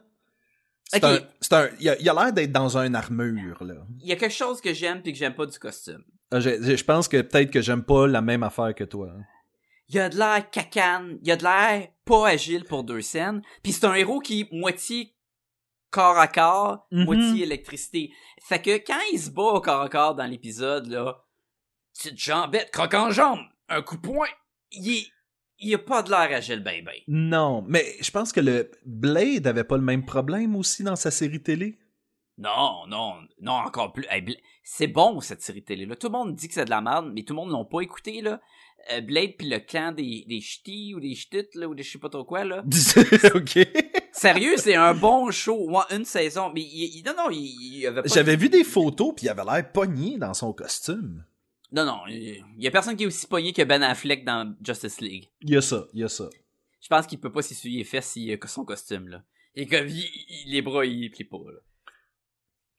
C'est un. il, a, l'air d'être dans une armure, là. Il y a quelque chose que j'aime puis que j'aime pas du costume. Ah, Je, pense que peut-être que j'aime pas la même affaire que toi. hein. il a de l'air cacane, il a de l'air pas agile pour deux scènes, puis c'est un héros qui est moitié corps à corps, Mhm. moitié électricité. Fait que quand il se bat au corps à corps dans l'épisode là, petite jambette, croque en jambe, un coup de poing, il est il a pas de l'air agile ben ben. Non, mais je pense que le Blade avait pas le même problème aussi dans sa série télé. Non, non, non, encore plus. Hey, c'est bon, cette série télé-là. Tout le monde dit que c'est de la merde, mais tout le monde l'ont pas écouté, là. Euh, Blade puis le clan des, des ch'tis ou des ch'tites, là, ou des je sais pas trop quoi, là. ok. Sérieux, c'est un bon show. Ouais, une saison. Mais il, il- non, non, il, il avait pas... J'avais vu des photos puis il avait l'air pogné dans son costume. Non, non, il y a personne qui est aussi pogné que Ben Affleck dans Justice League. Il y a ça, il y a ça. Je pense qu'il peut pas s'essuyer les fesses s'il a son costume, là. Et comme, il, il- les bras, il plie pas, là.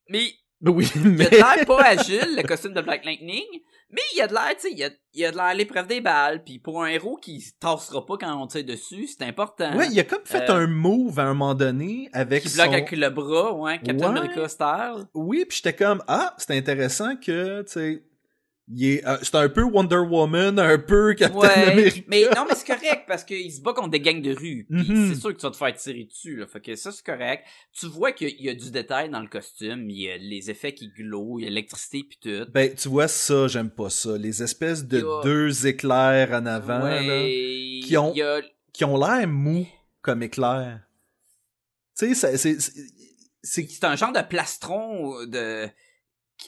Mais, Oui, il a mais de l'air pas agile, le costume de Black Lightning, mais il a de l'air, tu sais, il a, il a de l'air à l'épreuve des balles, puis pour un héros qui se tassera pas quand on tire dessus, c'est important. ouais, il a comme fait Euh, un move à un moment donné avec qui son... bloque avec le bras, ouais, Captain Ouais. America style. Oui, puis j'étais comme ah, c'est intéressant que tu sais il est euh, c'est un peu Wonder Woman, un peu Captain Ouais, America. mais non, mais c'est correct parce qu'il se bat contre des gangs de rue. Mhm. c'est sûr que tu vas te faire tirer dessus. Là, fait que ça c'est correct. Tu vois qu'il y a du détail dans le costume. Il y a les effets qui glowent, il y a l'électricité puis tout. Ben, tu vois ça, j'aime pas ça. Les espèces de a- deux éclairs en avant là, ouais, qui ont- a- qui ont l'air mous comme éclairs. Tu sais, c'est c'est c'est c'est un genre de plastron de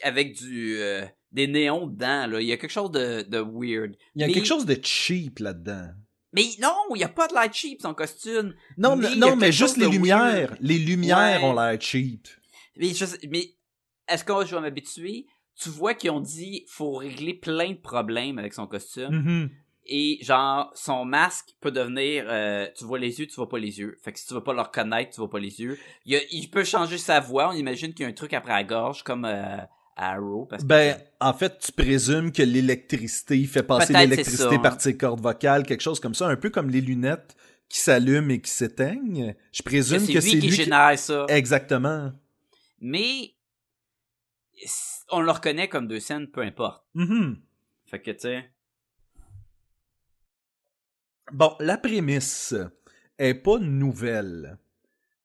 avec du euh, des néons dedans. Là. Il y a quelque chose de, de weird. il y a mais- quelque chose de cheap là-dedans. Mais non, il y a pas de light cheap son costume. Non, Mais non, mais juste les lumières. weird. Les lumières Ouais. ont l'air cheap. Mais, je sais- mais est-ce que je vais m'habituer? Tu vois qu'ils ont dit faut régler plein de problèmes avec son costume. Mhm. Et genre, son masque peut devenir euh, tu vois les yeux, tu vois pas les yeux. Fait que si tu veux pas le reconnaître, tu vois pas les yeux. Il, y a- il peut changer sa voix. On imagine qu'il y a un truc après la gorge, comme euh, Arrow. Parce que Ben, en fait, tu présumes que l'électricité fait passer Peut-être c'est l'électricité ça. par tes cordes vocales, quelque chose comme ça, un peu comme les lunettes qui s'allument et qui s'éteignent. Je que présume c'est que lui c'est qui lui qui... génère ça. Exactement. Mais on le reconnaît comme deux scènes, peu importe. Mhm. Fait que tu sais. Bon, la prémisse est pas nouvelle.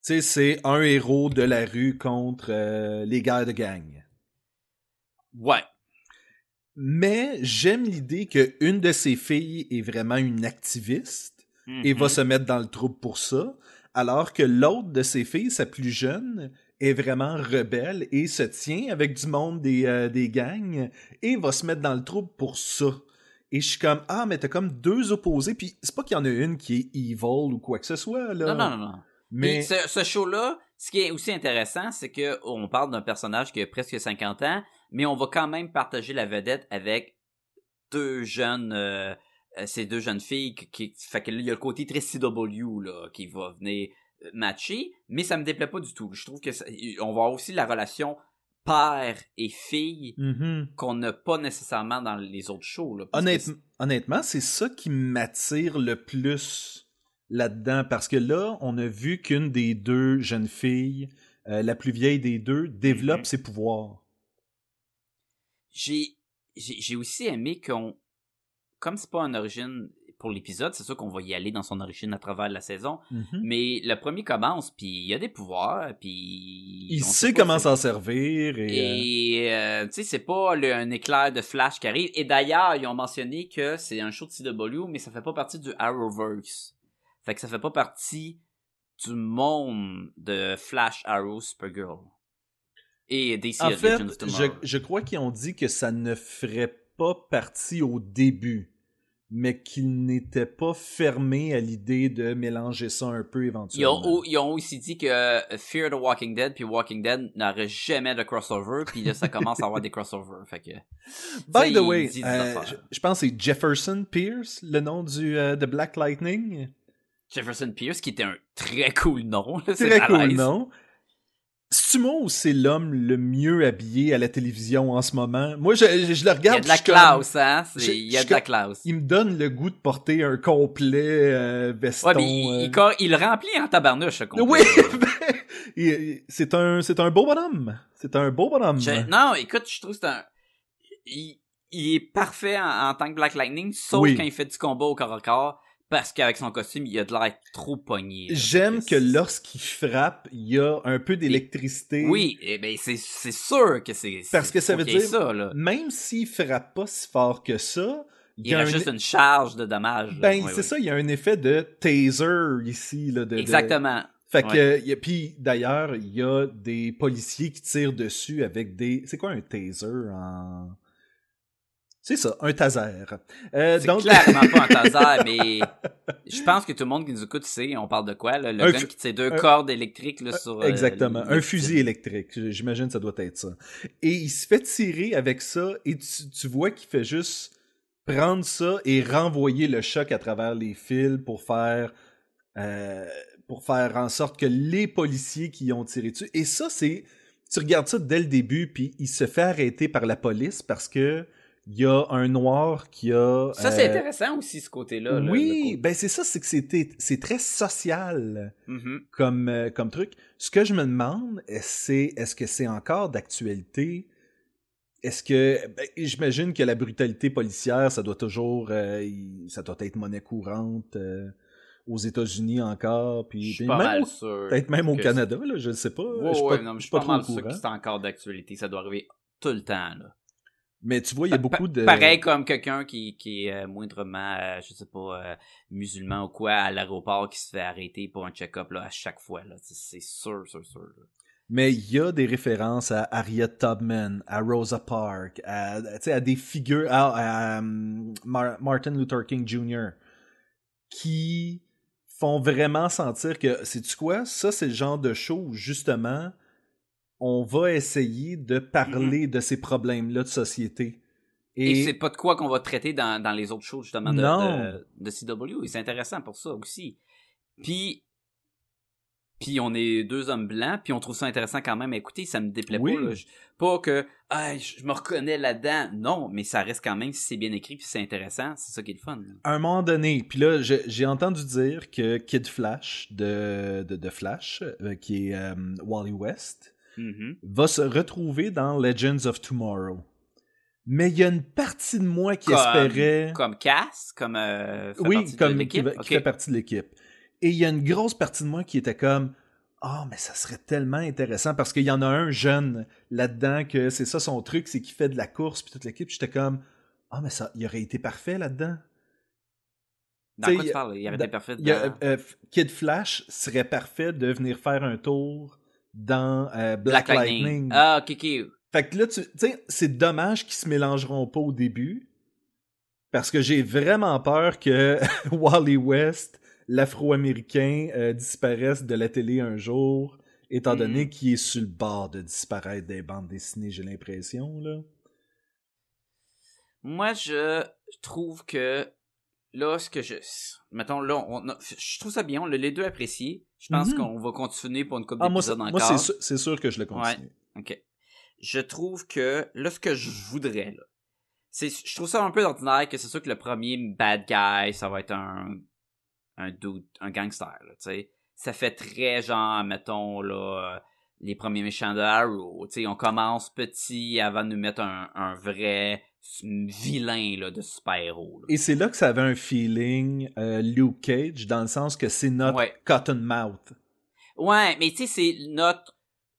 Tu sais, c'est un héros de la rue contre euh, les gars de gang. Ouais. Mais j'aime l'idée qu'une de ses filles est vraiment une activiste et va Mhm. se mettre dans le trouble pour ça, alors que l'autre de ses filles, sa plus jeune, est vraiment rebelle et se tient avec du monde des, euh, des gangs et va se mettre dans le trouble pour ça. Et je suis comme, ah, mais t'as comme deux opposés, puis c'est pas qu'il y en a une qui est evil ou quoi que ce soit, là. Non, non, non, non. Mais, ce show-là, ce qui est aussi intéressant, c'est que on parle d'un personnage qui a presque 50 ans, mais on va quand même partager la vedette avec deux jeunes, euh, euh, ces deux jeunes filles qui, qui- fait que là, il y a le côté très CW là qui va venir euh, matcher, mais ça me déplaît pas du tout. Je trouve que ça- on va avoir aussi la relation père et fille Mhm. qu'on n'a pas nécessairement dans les autres shows. Là, Honnête- honnêtement, c'est ça qui m'attire le plus là-dedans, parce que là, on a vu qu'une des deux jeunes filles, euh, la plus vieille des deux, développe Mhm. ses pouvoirs. J'ai j'ai j'ai aussi aimé qu'on comme c'est pas une origine pour l'épisode, c'est sûr qu'on va y aller dans son origine à travers la saison, Mhm. mais le premier commence puis il y a des pouvoirs puis Il sait comment s'en servir et, euh, et euh, tu sais c'est pas le- un éclair de flash qui arrive et d'ailleurs ils ont mentionné que c'est un show de CW mais ça fait pas partie du Arrowverse. Fait que ça fait pas partie du monde de Flash Arrow Supergirl. Et DC en fait, Legends je, crois qu'ils ont dit que ça ne ferait pas partie au début, mais qu'ils n'étaient pas fermés à l'idée de mélanger ça un peu Ils éventuellement. ont, ils ont aussi dit que euh, Fear the Walking Dead puis Walking Dead n'aurait jamais de crossover puis là ça commence à avoir des crossovers fait que By the way, euh, je, pense que c'est Jefferson Pierce, le nom du euh, de Black Lightning. Jefferson Pierce qui était un très cool nom là, Très cool nom. Ou c'est l'homme le mieux habillé à la télévision en ce moment? Moi, je, je, je le Il y regarde. a de la classe hein, je- il y a de la classe. Il me donne le goût de porter un complet euh, veston. Ouais, mais il, euh. il, il le remplit en tabarnouche, complet. Oui, ben, c'est un, c'est un beau bonhomme. C'est un beau bonhomme. Non, écoute, je trouve que c'est un... Il, il est parfait en, en tant que Black Lightning, sauf Oui. quand il fait du combat au corps à corps, parce qu'avec son costume, il a de l'air trop pogné. J'aime que lorsqu'il frappe, il y a un peu d'électricité. Oui, eh ben c'est sûr que c'est Parce que ça veut dire- ça là. Même s'il frappe pas si fort que ça, il Il y a un- juste une charge de dommages. là. Ben, c'est ça, il y a un effet de taser ici. Là, de, de- Exactement. Fait que, Ouais. puis d'ailleurs, il y a des policiers qui tirent dessus avec des. C'est quoi un taser en. C'est ça, un taser. Euh, C'est donc, clairement pas un taser, mais je pense que tout le monde qui nous écoute sait, on parle de quoi, là? Le Un gun qui tire deux un- cordes électriques là, sur... euh, Exactement, un fusil électrique. J'imagine que ça doit être ça. Et il se fait tirer avec ça et tu, tu vois qu'il fait juste prendre ça et renvoyer le choc à travers les fils pour faire euh, pour faire en sorte que les policiers qui y ont tiré dessus et ça c'est tu regardes ça dès le début puis il se fait arrêter par la police parce que il y a un noir qui a Ça, c'est euh, intéressant aussi, ce côté-là. là, oui, côté- ben c'est ça, c'est que c'était c'est très social Mhm. comme, euh, comme truc. Ce que je me demande, c'est est-ce que c'est encore d'actualité? Est-ce que ben, j'imagine que la brutalité policière, ça doit toujours euh, ça doit être monnaie courante aux États-Unis encore, puis, peut-être même au Canada, là, je ne sais pas. Ouais, je suis ouais, pas, non, mais je je suis pas mal sûr que c'est encore d'actualité. Ça doit arriver tout le temps, là. Mais tu vois, il y a beaucoup de Pareil comme quelqu'un qui, qui est euh, moindrement, euh, je sais pas, euh, musulman ou quoi, à l'aéroport qui se fait arrêter pour un check-up là, à chaque fois. là. C'est- C'est sûr, sûr, sûr. là. Mais il y a des références à Harriet Tubman, à Rosa Parks, à, tu à des figures, à, à, Mar- Martin Luther King Jr., qui font vraiment sentir que, sais-tu quoi, ça c'est le genre de show où justement, on va essayer de parler de ces problèmes-là de société. Et, c'est pas de quoi qu'on va traiter dans, dans les autres shows, justement, de, Non. de, de CW. Et c'est intéressant pour ça aussi. Puis, puis on est deux hommes blancs, puis on trouve ça intéressant quand même. Écoutez, ça me déplaît Oui. pas. là. Pas que ah, je me reconnais là-dedans. Non, mais ça reste quand même, si c'est bien écrit, puis c'est intéressant, c'est ça qui est le fun. là. à un moment donné, puis là, j'ai entendu dire que Kid Flash de, de, de Flash, euh, qui est euh, Wally West, Mhm. va se retrouver dans Legends of Tomorrow. Mais il y a une partie de moi qui Comme- espérait... Comme Cass, comme euh, fait oui, de comme qui, fait partie de l'équipe. Et il y a une grosse partie de moi qui était comme... Ah, mais ça serait tellement intéressant parce qu'il y en a un jeune là-dedans que c'est ça son truc, c'est qu'il fait de la course puis toute l'équipe. J'étais comme... Ah, mais ça, il aurait été parfait là-dedans. Dans T'sais, quoi tu parles? Il aurait été parfait a, dans euh, Kid Flash serait parfait de venir faire un tour dans euh, Black, Black Lightning. Lightning. Ah, ok, ok. Fait que là, tu sais, c'est dommage qu'ils se mélangeront pas au début. Parce que j'ai vraiment peur que Wally West, l'afro-américain, euh, disparaisse de la télé un jour, étant donné Mm. qu'il est sur le bord de disparaître des bandes dessinées, j'ai l'impression, là. Moi, je trouve que là, ce que je. Mettons, là, on je trouve ça bien, on l'a les deux apprécié. Je pense Mhm. qu'on va continuer pour une couple Ah, moi, d'épisodes moi, encore. c'est sûr, c'est sûr que je le continue. Ok. Je trouve que là, ce que je voudrais, là, c'est, je trouve ça un peu ordinaire que c'est sûr que le premier bad guy, ça va être un, un dude, un gangster, là, tu sais. Ça fait très genre, mettons, là, euh, les premiers méchants de Arrow, tu sais, on commence petit avant de nous mettre un, un vrai vilain, là, de super-héros. Et c'est là que ça avait un feeling euh, Luke Cage, dans le sens que c'est notre Ouais. Cottonmouth. Ouais, mais tu sais, c'est notre.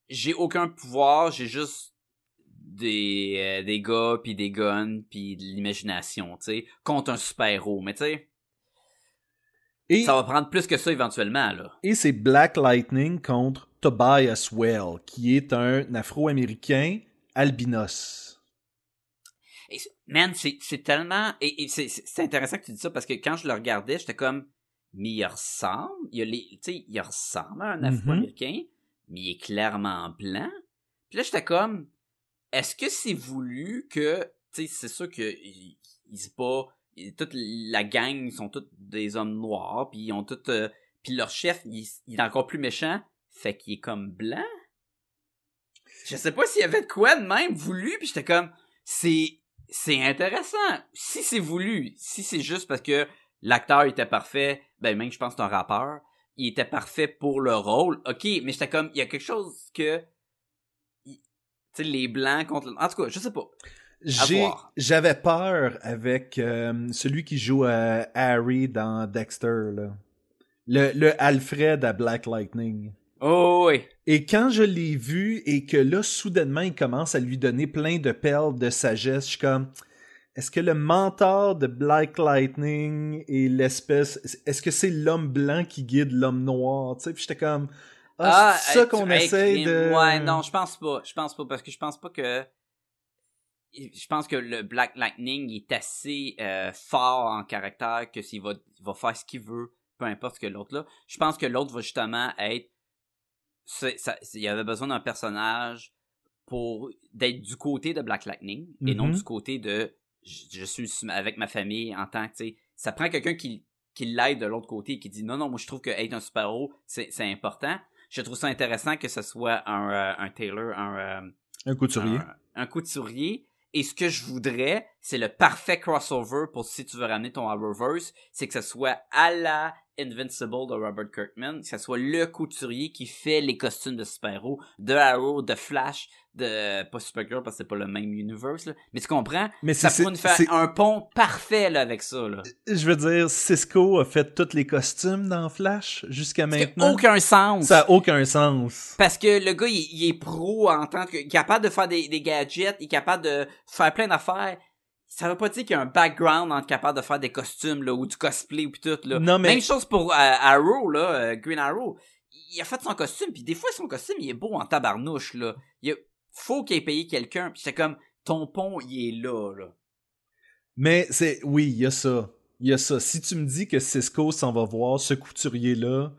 J'ai aucun pouvoir, j'ai juste des, euh, des gars, puis des guns, puis de l'imagination, tu sais, contre un super-héros. Mais tu sais, Et, ça va prendre plus que ça éventuellement, là. et c'est Black Lightning contre Tobias Well, qui est un Afro-Américain albinos. Et c'est- man, c'est c'est tellement. Et, et c'est c'est- c'est intéressant que tu dis ça parce que quand je le regardais, j'étais comme. Mais il ressemble. Il, a les, il ressemble à un Mhm. Afro-Américain, mais il est clairement blanc. Puis là, j'étais comme. Est-ce que c'est voulu que. Tu sais, c'est sûr que. Il, il bat. il- Toute la gang, ils sont tous des hommes noirs, puis ils ont tous. euh, puis leur chef, il, il est encore plus méchant, fait qu'il est comme blanc? Je sais pas s'il y avait de quoi de même voulu, puis j'étais comme. C'est c'est intéressant. Si c'est voulu, si c'est juste parce que l'acteur était parfait, ben même je pense que c'est un rappeur, il était parfait pour le rôle. OK, mais j'étais comme il y a quelque chose que tu sais les blancs contre le- en tout cas, je sais pas. J'avais peur avec euh, celui qui joue à Harry dans Dexter, là. Le, le Alfred à Black Lightning. Oh oui. Et quand je l'ai vu et que là, soudainement, il commence à lui donner plein de perles de sagesse, je suis comme, est-ce que le mentor de Black Lightning est l'espèce. Est-ce que c'est l'homme blanc qui guide l'homme noir? Tu sais, puis j'étais comme. Ah, c'est ça hey, qu'on crime. de. Ouais, non, je pense pas. Je pense pas parce que je pense pas que. Je pense que le Black Lightning est assez euh, fort en caractère que s'il va, il va faire ce qu'il veut, peu importe ce que l'autre là. Je pense que l'autre va justement être. Il y avait besoin d'un personnage pour d'être du côté de Black Lightning et non du côté de je, je suis avec ma famille en tant que tu sais ça prend quelqu'un qui qui l'aide de l'autre côté et qui dit non non moi je trouve que être un super héros c'est important je trouve ça intéressant que ce soit un euh, un tailor un euh, Un couturier. un, un couturier. Et ce que je voudrais, c'est le parfait crossover pour si tu veux ramener ton Arrowverse, c'est que ce soit à la Invincible de Robert Kirkman, que ce soit le couturier qui fait les costumes de super-héros, de Arrow, de Flash, de pas Supergirl parce que c'est pas le même universe là. mais tu comprends? Mais ça pourrait nous faire un pont parfait là avec ça là Je veux dire, Cisco a fait tous les costumes dans Flash jusqu'à Ça n'a maintenant. aucun sens Ça a aucun sens. Parce que le gars, il, il est pro en tant que... Il est capable de faire des, des gadgets, il est capable de faire plein d'affaires. Ça veut pas dire qu'il y a un background en capable de faire des costumes, là, ou du cosplay, ou pis tout, là. Non, mais- Même chose pour euh, Arrow, là, euh, Green Arrow. Il a fait son costume, puis des fois, son costume, il est beau en tabarnouche, là. Il a- faut qu'il ait payé quelqu'un, puis c'est comme, ton pont, il est là, là. Mais c'est. Oui, il y a ça. Il y a ça. Si tu me dis que Cisco s'en va voir ce couturier-là,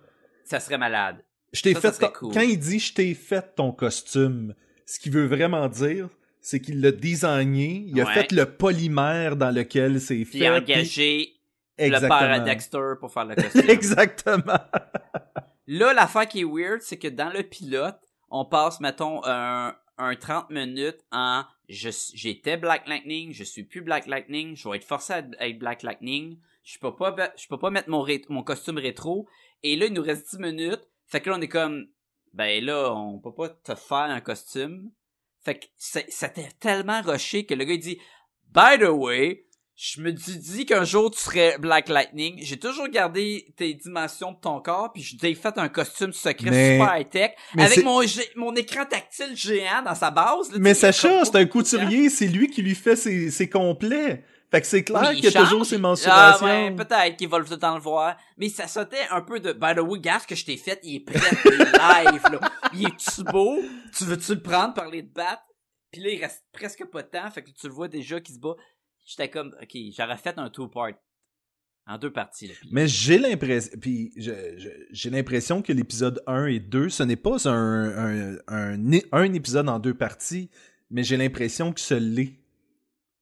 Ça serait malade. je t'ai fait. serait ton- cool. Quand il dit je t'ai fait ton costume, ce qu'il veut vraiment dire, c'est qu'il l'a designé, il a fait le polymère dans lequel c'est fait. il a engagé puis- le père à Exactement. Dexter pour faire le costume. Exactement. Là, l'affaire qui est weird, c'est que dans le pilote, on passe, mettons, un, un 30 minutes en j'étais Black Lightning, je suis plus Black Lightning, je vais être forcé à être Black Lightning, je peux pas je peux pas mettre mon mon costume rétro et là il nous reste 10 minutes. Fait que là on est comme ben là on peut pas te faire un costume. Fait que c'est- c'était tellement rushé que le gars il dit By the way, je me suis dit qu'un jour tu serais Black Lightning. J'ai toujours gardé tes dimensions de ton corps, puis je t'ai fait un costume secret Mais- super high-tech avec mon, mon écran tactile géant dans sa base. là, Mais Sacha, c'est un couturier, c'est lui qui lui fait ses, ses complets. Fait que c'est clair Oui, qu'il y a change. toujours ses Ah mensurations. ouais, peut-être qu'il va le tout le temps le voir. Mais ça sautait un peu de By the way, gars, ce que je t'ai fait, il est prêt, il est live, là. Il est-tu beau? Tu veux-tu le prendre par les de battre? Puis là, il reste presque pas de temps, fait que tu le vois déjà qui se bat. J'étais comme, ok, j'aurais fait un two-part. En deux parties, là. Mais j'ai l'impression, puis j'ai l'impression que l'épisode 1 et 2, ce n'est pas un, un, un, un épisode en deux parties, mais j'ai l'impression que ce l'est.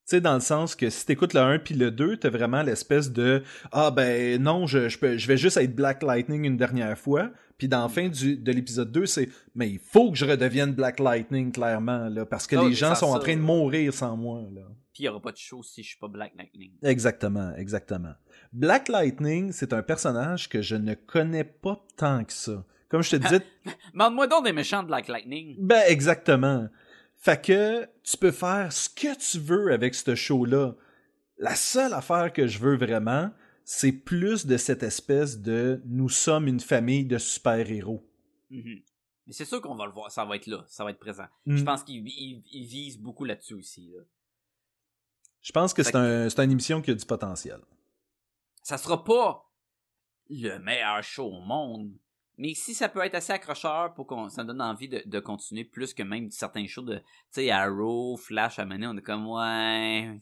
Tu sais, dans le sens que si t'écoutes le 1 puis le 2, t'as vraiment l'espèce de Ah ben non, je, je, peux, je vais juste être Black Lightning une dernière fois. Puis dans la fin du, de l'épisode 2, c'est Mais il faut que je redevienne Black Lightning, clairement, là, parce que Ah les gens sont en train de mourir sans moi. Là. Puis il y aura pas de show si je suis pas Black Lightning. Exactement, exactement. Black Lightning, c'est un personnage que je ne connais pas tant que ça. Comme je te disais, Mande-moi donc des méchants de Black Lightning. ben exactement. Fait que tu peux faire ce que tu veux avec ce show-là. La seule affaire que je veux vraiment, c'est plus de cette espèce de nous sommes une famille de super-héros. Mhm. Mais c'est sûr qu'on va le voir, ça va être là, ça va être présent. Mm. Je pense qu'il il- il vise beaucoup là-dessus aussi. Là. Je pense que c'est un, c'est une émission qui a du potentiel. Ça sera pas le meilleur show au monde, mais si ça peut être assez accrocheur pour qu'on ça donne envie de, de continuer plus que même certains shows de, tu sais, Arrow, Flash, à mener, on est comme, ouais,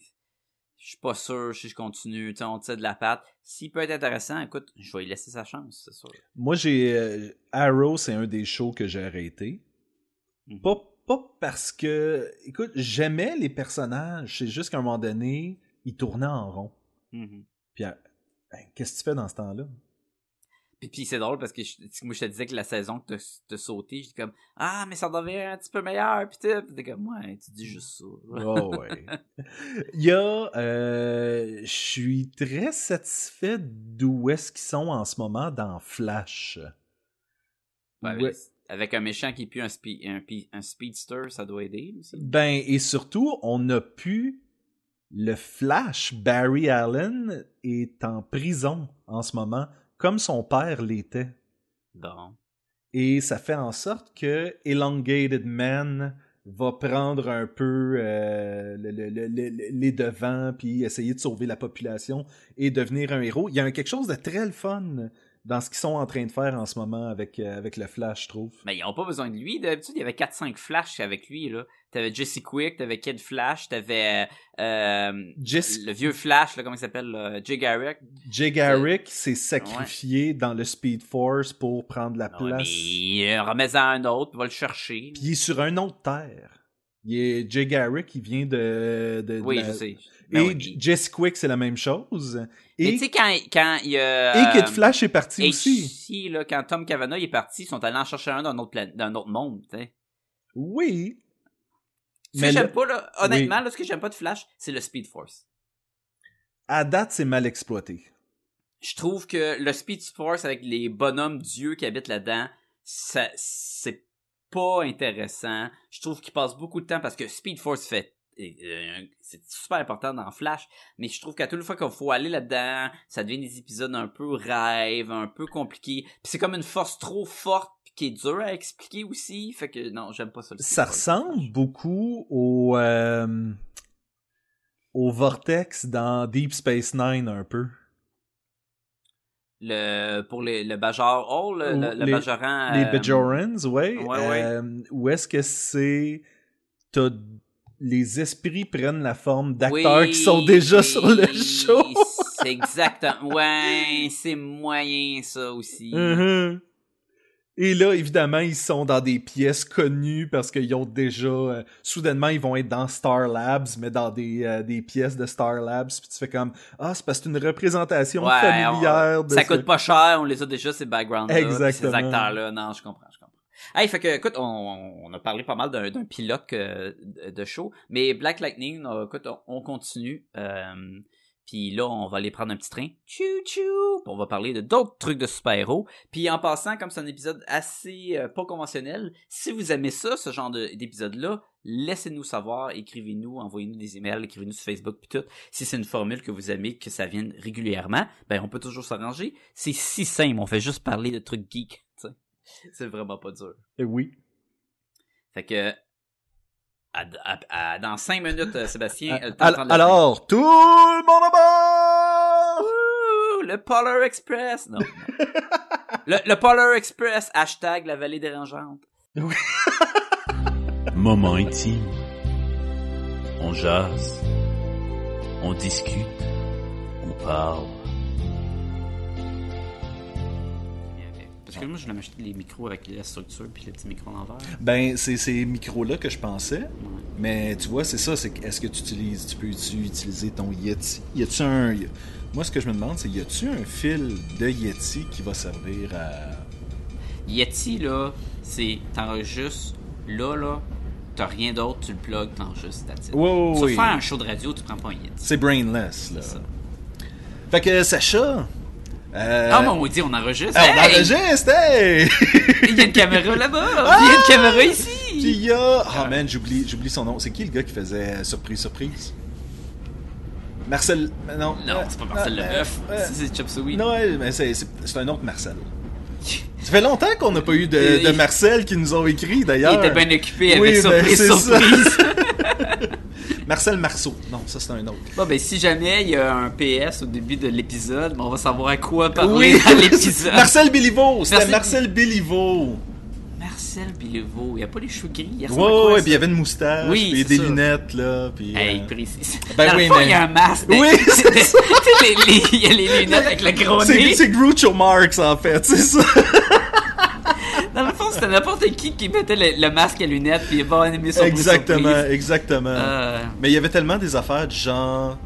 je suis pas sûr si je continue, tu sais, on tire de la patte. S'il peut être intéressant, écoute, je vais lui laisser sa chance, c'est sûr. Moi, j'ai. euh, Arrow, c'est un des shows que j'ai arrêté. Mhm. Pas, pas parce que. Écoute, j'aimais les personnages. C'est juste qu'à un moment donné, ils tournaient en rond. Mhm. Puis, euh, ben, qu'est-ce que tu fais dans ce temps-là? Puis, puis c'est drôle parce que je, moi je te disais que la saison que t'as sauté, j'étais comme ah mais ça devient un petit peu meilleur puis Puis t'es comme ouais tu dis juste ça. Oh, ouais. Il y a. euh, Je suis très satisfait d'où est-ce qu'ils sont en ce moment dans Flash. Ouais, Ouais. Avec un méchant qui pue un, spe- un, speedster, ça doit aider aussi. Ben, et surtout, on a pu. Le Flash, Barry Allen, est en prison en ce moment, comme son père l'était. Bon. Et ça fait en sorte que Elongated Man va prendre un peu euh, le- le- le- le- les devants, puis essayer de sauver la population et devenir un héros. Il y a quelque chose de très le fun dans ce qu'ils sont en train de faire en ce moment avec, euh, avec le Flash, je trouve. Mais ils ont pas besoin de lui. D'habitude, il y avait 4-5 Flash avec lui, là. T'avais Jesse Quick, t'avais Kid Flash, t'avais euh, Jess- le vieux Flash, là, comment il s'appelle, Jay Garrick. Jay Garrick s'est sacrifié dans le Speed Force pour prendre la Ouais, place. mais euh, remets-en un autre, va le chercher. Puis il est sur un autre terre. Il est Jay Garrick, il vient de. de- de oui, la- je sais. Et Ben oui, puis- Jess Quick, c'est la même chose. Et, tu sais, quand, quand il y a... et Kid Flash est parti et aussi. là, quand Tom Cavanaugh est parti, ils sont allés en chercher un d'un autre, plan- d'un autre monde, tu sais. Oui. Ce Mais que j'aime pas, là, honnêtement, là, ce que j'aime pas de Flash, c'est le Speed Force. À date, c'est mal exploité. Je trouve que le Speed Force avec les bonhommes dieux qui habitent là-dedans, ça, c'est pas intéressant. Je trouve qu'il passe beaucoup de temps parce que Speed Force fait euh, c'est super important dans Flash, mais je trouve qu'à toute fois qu'il faut aller là-dedans, ça devient des épisodes un peu rêves, un peu compliqués. Puis c'est comme une force trop forte qui est dure à expliquer aussi, fait que non, j'aime pas ça. Ça ressemble beaucoup au. euh, au Vortex dans Deep Space Nine, un peu. le pour les, le Bajor Hall, le, le, le Les- Bajoran, Les euh, Bajorans, ouais. ouais, ouais. Euh, Où est-ce que c'est. T'as. Les esprits prennent la forme d'acteurs Oui, qui sont déjà oui, sur le show. C'est exactement. Ouais, c'est moyen ça aussi. Mhm. Et là, évidemment, ils sont dans des pièces connues parce qu'ils ont déjà... euh, soudainement, ils vont être dans Star Labs, mais dans des, euh, des pièces de Star Labs. Puis tu fais comme, ah, c'est parce que c'est une représentation Ouais, familière on- de... ça ce- coûte pas cher, on les a déjà ces backgrounds-là, puis ces Exactement. acteurs-là. Non, je comprends. Hey, fait que, écoute, on, a parlé pas mal d'un pilote de, show, mais Black Lightning, euh, écoute, on, on continue. Euh, puis là, on va aller prendre un petit train. Tchou! Puis on va parler de d'autres trucs de super-héros. Puis en passant, comme c'est un épisode assez euh, pas conventionnel, si vous aimez ça, ce genre de- d'épisode-là, laissez-nous savoir, écrivez-nous, envoyez-nous des emails, écrivez-nous sur Facebook, puis tout. Si c'est une formule que vous aimez, que ça vienne régulièrement, ben on peut toujours s'arranger. C'est si simple, on fait juste parler de trucs geeks. C'est vraiment pas dur. Eh oui. Fait que à- à- à- dans cinq minutes, euh, Sébastien, euh, le temps de alors, tout le monde à bord! Ouh, le Polar Express. Non. non. le, le Polar Express, hashtag la vallée dérangeante. Moment intime. On jase. On discute. On parle. Parce que moi, je voulais m'acheter les micros avec la structure puis les petits micros en l'envers. Ben, c'est ces micros-là que je pensais. Mais tu vois, c'est ça, c'est est-ce que tu utilises, tu peux-tu utiliser ton Yeti? Y a-tu un... Moi, ce que je me demande, c'est y a-tu un fil de Yeti qui va servir à... Yeti, là, c'est t'enregistres là, là, t'as rien d'autre, tu le plugs, t'enregistres. Ouais, ouais, Sur oui. faire un show de radio, tu prends pas un Yeti. C'est brainless, là. C'est ça. Fait que, Sacha... Euh... Ah, mon dit, on enregistre. ah, on Hey! enregistre, hey! Il y a une caméra là-bas. Il y a une caméra Puis ici. il y a... Oh man, j'oublie, j'oublie son nom. C'est qui le gars qui faisait euh, Surprise, Surprise? Marcel... euh, Non, Non, euh, c'est pas Marcel euh, Leboeuf. euh, C'est- Chop. Non, mais c'est, un autre Marcel. Ça fait longtemps qu'on n'a pas eu de, de il- Marcel qui nous ont écrit, Il d'ailleurs. était bien occupé Oui, avec ben, surprise, surprise. Marcel Marceau. Non, ça, c'est un autre. bon, ben, si jamais il y a un PS au début de l'épisode, ben, on va savoir à quoi parler dans l'épisode. Marcel Béliveau. C'était. Marcel Béliveau. Marcel Bilevaux. Il a pas les cheveux gris. Il Ouais, ouais, puis il y avait une moustache, Oui, puis des ça. lunettes, là, puis... Hey, euh, précis. Ben Dans oui, le fond, mais- il y a un masque. Oui, Il y a les lunettes avec le gros c'est, nez. c'est Groucho Marx, en fait, c'est ça. C'était n'importe qui qui mettait le, le masque à lunettes puis il va animer son exactement, exactement. Euh, Mais il y avait tellement des affaires du genre...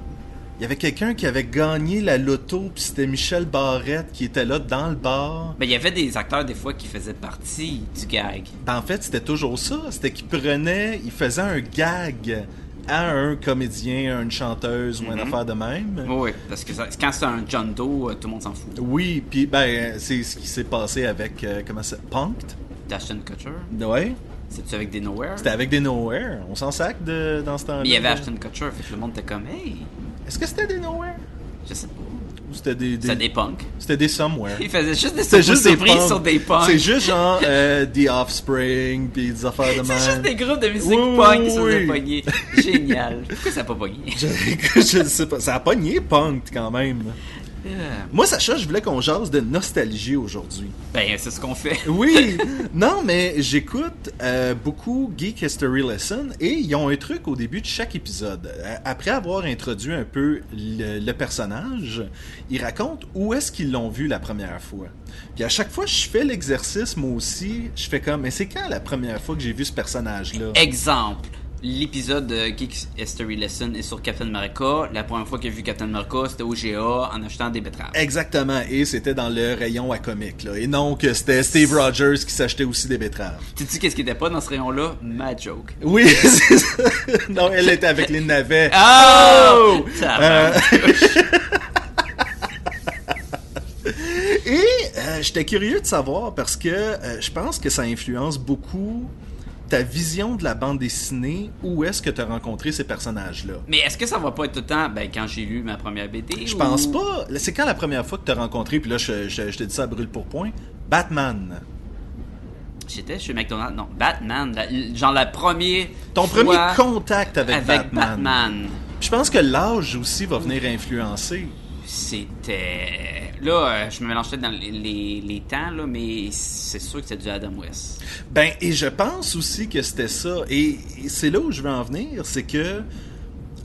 Il y avait quelqu'un qui avait gagné la loto, puis c'était Michel Barrette qui était là dans le bar. Mais il y avait des acteurs des fois qui faisaient partie du gag. Ben, en fait, c'était toujours ça. C'était qu'il prenait, il faisait un gag à un comédien, à une chanteuse ou une Mhm. affaire de même. Oui, parce que ça- quand c'est un John Doe, euh, tout le monde s'en fout. Oui, puis ben c'est ce qui s'est passé avec euh, comment ça, Punked. D'Ashton Kutcher, Ouais, c'est-tu avec des Nowhere? c'était avec des Nowhere. On s'en sac de dans ce temps-là. Mais il y avait Ashton Kutcher, fait que le monde était comme, hey, Est-ce que c'était des Nowhere je sais pas. C'était des, des- C'était des punks. c'était des somewhere. Il faisait juste des C'était juste des punks. sur des punks. C'est juste genre euh, The Offspring puis des affaires de C'est juste même. des groupes de musique Oui, oui, punk qui se oui. faisaient pogner. Génial. Pourquoi ça n'a pas pogné? Je, je sais pas, ça a pogné punk quand même. Euh, Moi, Sacha, je voulais qu'on jase de nostalgie aujourd'hui. Ben, c'est ce qu'on fait. Oui, non, mais j'écoute euh, beaucoup Geek History Lesson et ils ont un truc au début de chaque épisode. Euh, Après avoir introduit un peu le, le personnage, ils racontent où est-ce qu'ils l'ont vu la première fois. Puis à chaque fois, je fais l'exercice, moi aussi, je fais comme, mais c'est quand la première fois que j'ai vu ce personnage-là? Exemple. L'épisode de Geek History Lesson est sur Captain America. La première fois que j'ai vu Captain America, c'était au GA en achetant des betteraves. Exactement, et c'était dans le rayon à là. Et non que c'était Steve Rogers qui s'achetait aussi des betteraves. Tu sais qu'est-ce qui était pas dans ce rayon-là? Ma joke. Oui, c'est ça. Non, elle était avec les navets. Oh! Euh, Et euh, j'étais curieux de savoir parce que euh, je pense que ça influence beaucoup ta vision de la bande dessinée. Où est-ce que tu as rencontré ces personnages-là? Mais est-ce que ça va pas être tout le temps, ben, quand j'ai lu ma première BD? Je ou- pense pas. C'est quand la première fois que tu as rencontré, puis là, je, je- je te dis ça à brûle pour point, Batman. J'étais chez McDonald's. Non, Batman. la- genre la première. Ton fois premier contact avec, avec Batman. Batman. Je pense que l'âge aussi va venir influencer. C'était. Là, euh, je me mélange peut-être dans les, les- les temps, là, mais c'est sûr que c'est du Adam West. Ben, et je pense aussi que c'était ça. Et, et c'est là où je veux en venir, c'est que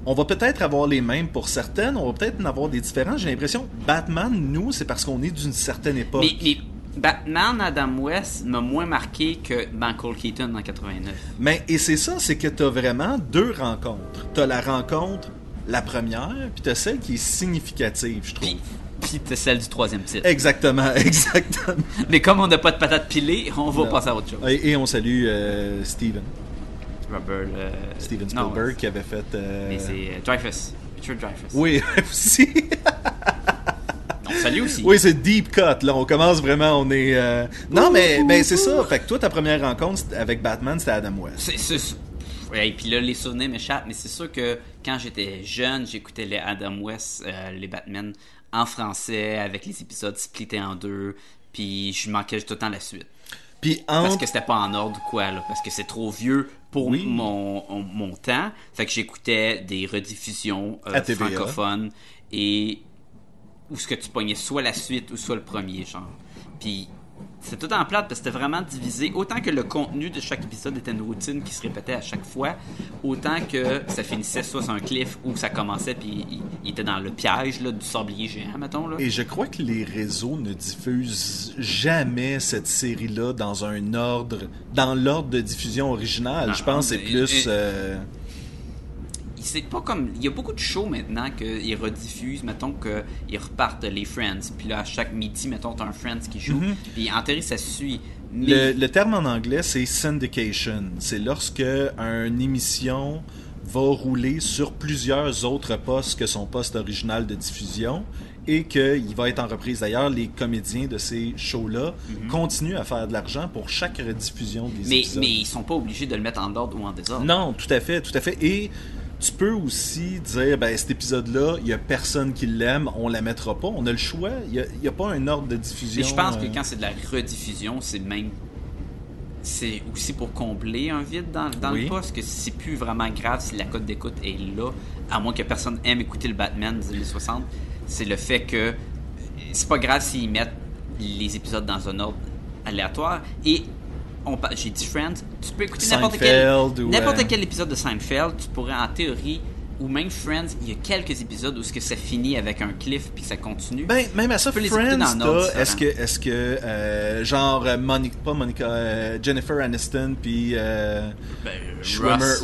on va peut-être avoir les mêmes pour certaines, on va peut-être en avoir des différents. J'ai l'impression, Batman, nous, c'est parce qu'on est d'une certaine époque. Mais, mais Batman Adam West m'a moins marqué que Michael Keaton en 89. Mais, et c'est ça, c'est que t'as vraiment deux rencontres. T'as la rencontre, la première, puis t'as celle qui est significative, je trouve. Puis, puis t'as celle du troisième titre. Exactement, exactement. Mais comme on n'a pas de patates pilées, on va Non. passer à autre chose. Et, et on salue euh, Steven. Robert. euh, Steven non, Spielberg qui avait fait. euh, Mais c'est euh, Dreyfus. Richard Dreyfus. Oui, aussi. Non, salut aussi. Oui, c'est deep cut. Là, on commence vraiment, on est. euh, Non, mais, mais c'est ça. Fait que toi, ta première rencontre avec Batman, c'était Adam West. C'est, c'est- ouais, et puis là, les souvenirs m'échappent, mais c'est sûr que quand j'étais jeune, j'écoutais les Adam West, euh, les Batman, en français, avec les épisodes splittés en deux, puis je manquais tout le temps la suite. Puis Parce entre. que c'était pas en ordre ou quoi, là, parce que c'est trop vieux pour Oui. mon, mon temps. Fait que j'écoutais des rediffusions euh, francophones et où ce que tu pognais soit la suite ou soit le premier, genre. Puis c'est tout en plate parce que c'était vraiment divisé. Autant que le contenu de chaque épisode était une routine qui se répétait à chaque fois, autant que ça finissait soit sur un cliff où ça commençait puis il, il était dans le piège là, du sablier géant, mettons. Là. Et je crois que les réseaux ne diffusent jamais cette série-là dans un ordre, dans l'ordre de diffusion originale. Non, je pense que c'est plus. euh, c'est pas comme il y a beaucoup de shows maintenant qu'ils rediffusent mettons qu'ils repartent les Friends puis là à chaque midi mettons t'as un Friends qui joue puis en théorie ça suit mais Le, le terme en anglais, c'est syndication. C'est lorsque une émission va rouler sur plusieurs autres postes que son poste original de diffusion et qu'il va être en reprise. D'ailleurs, les comédiens de ces shows-là continuent à faire de l'argent pour chaque rediffusion des mais, épisodes. mais ils sont pas obligés de le mettre en ordre ou en désordre Non, tout à fait, tout à fait. Et tu peux aussi dire, ben, cet épisode-là, il y a personne qui l'aime, on la mettra pas. On a le choix. Il y a, y a pas un ordre de diffusion. mais je pense que euh, quand c'est de la rediffusion c'est même c'est aussi pour combler un vide dans, dans Oui. le poste que c'est plus vraiment grave si la cote d'écoute est là à moins que personne aime écouter le Batman des années 60 c'est le fait que c'est pas grave s'ils mettent les épisodes dans un ordre aléatoire et j'ai dit Friends. Tu peux écouter n'importe quel n'importe euh, quel épisode de Seinfeld tu pourrais en théorie ou même Friends il y a quelques épisodes où ce que ça finit avec un cliff puis ça continue. Ben, même à ça, Tu peux Friends, est-ce que, est-ce que, euh, genre, euh, Monica, pas Monica, euh, Jennifer Aniston, puis euh, Ben,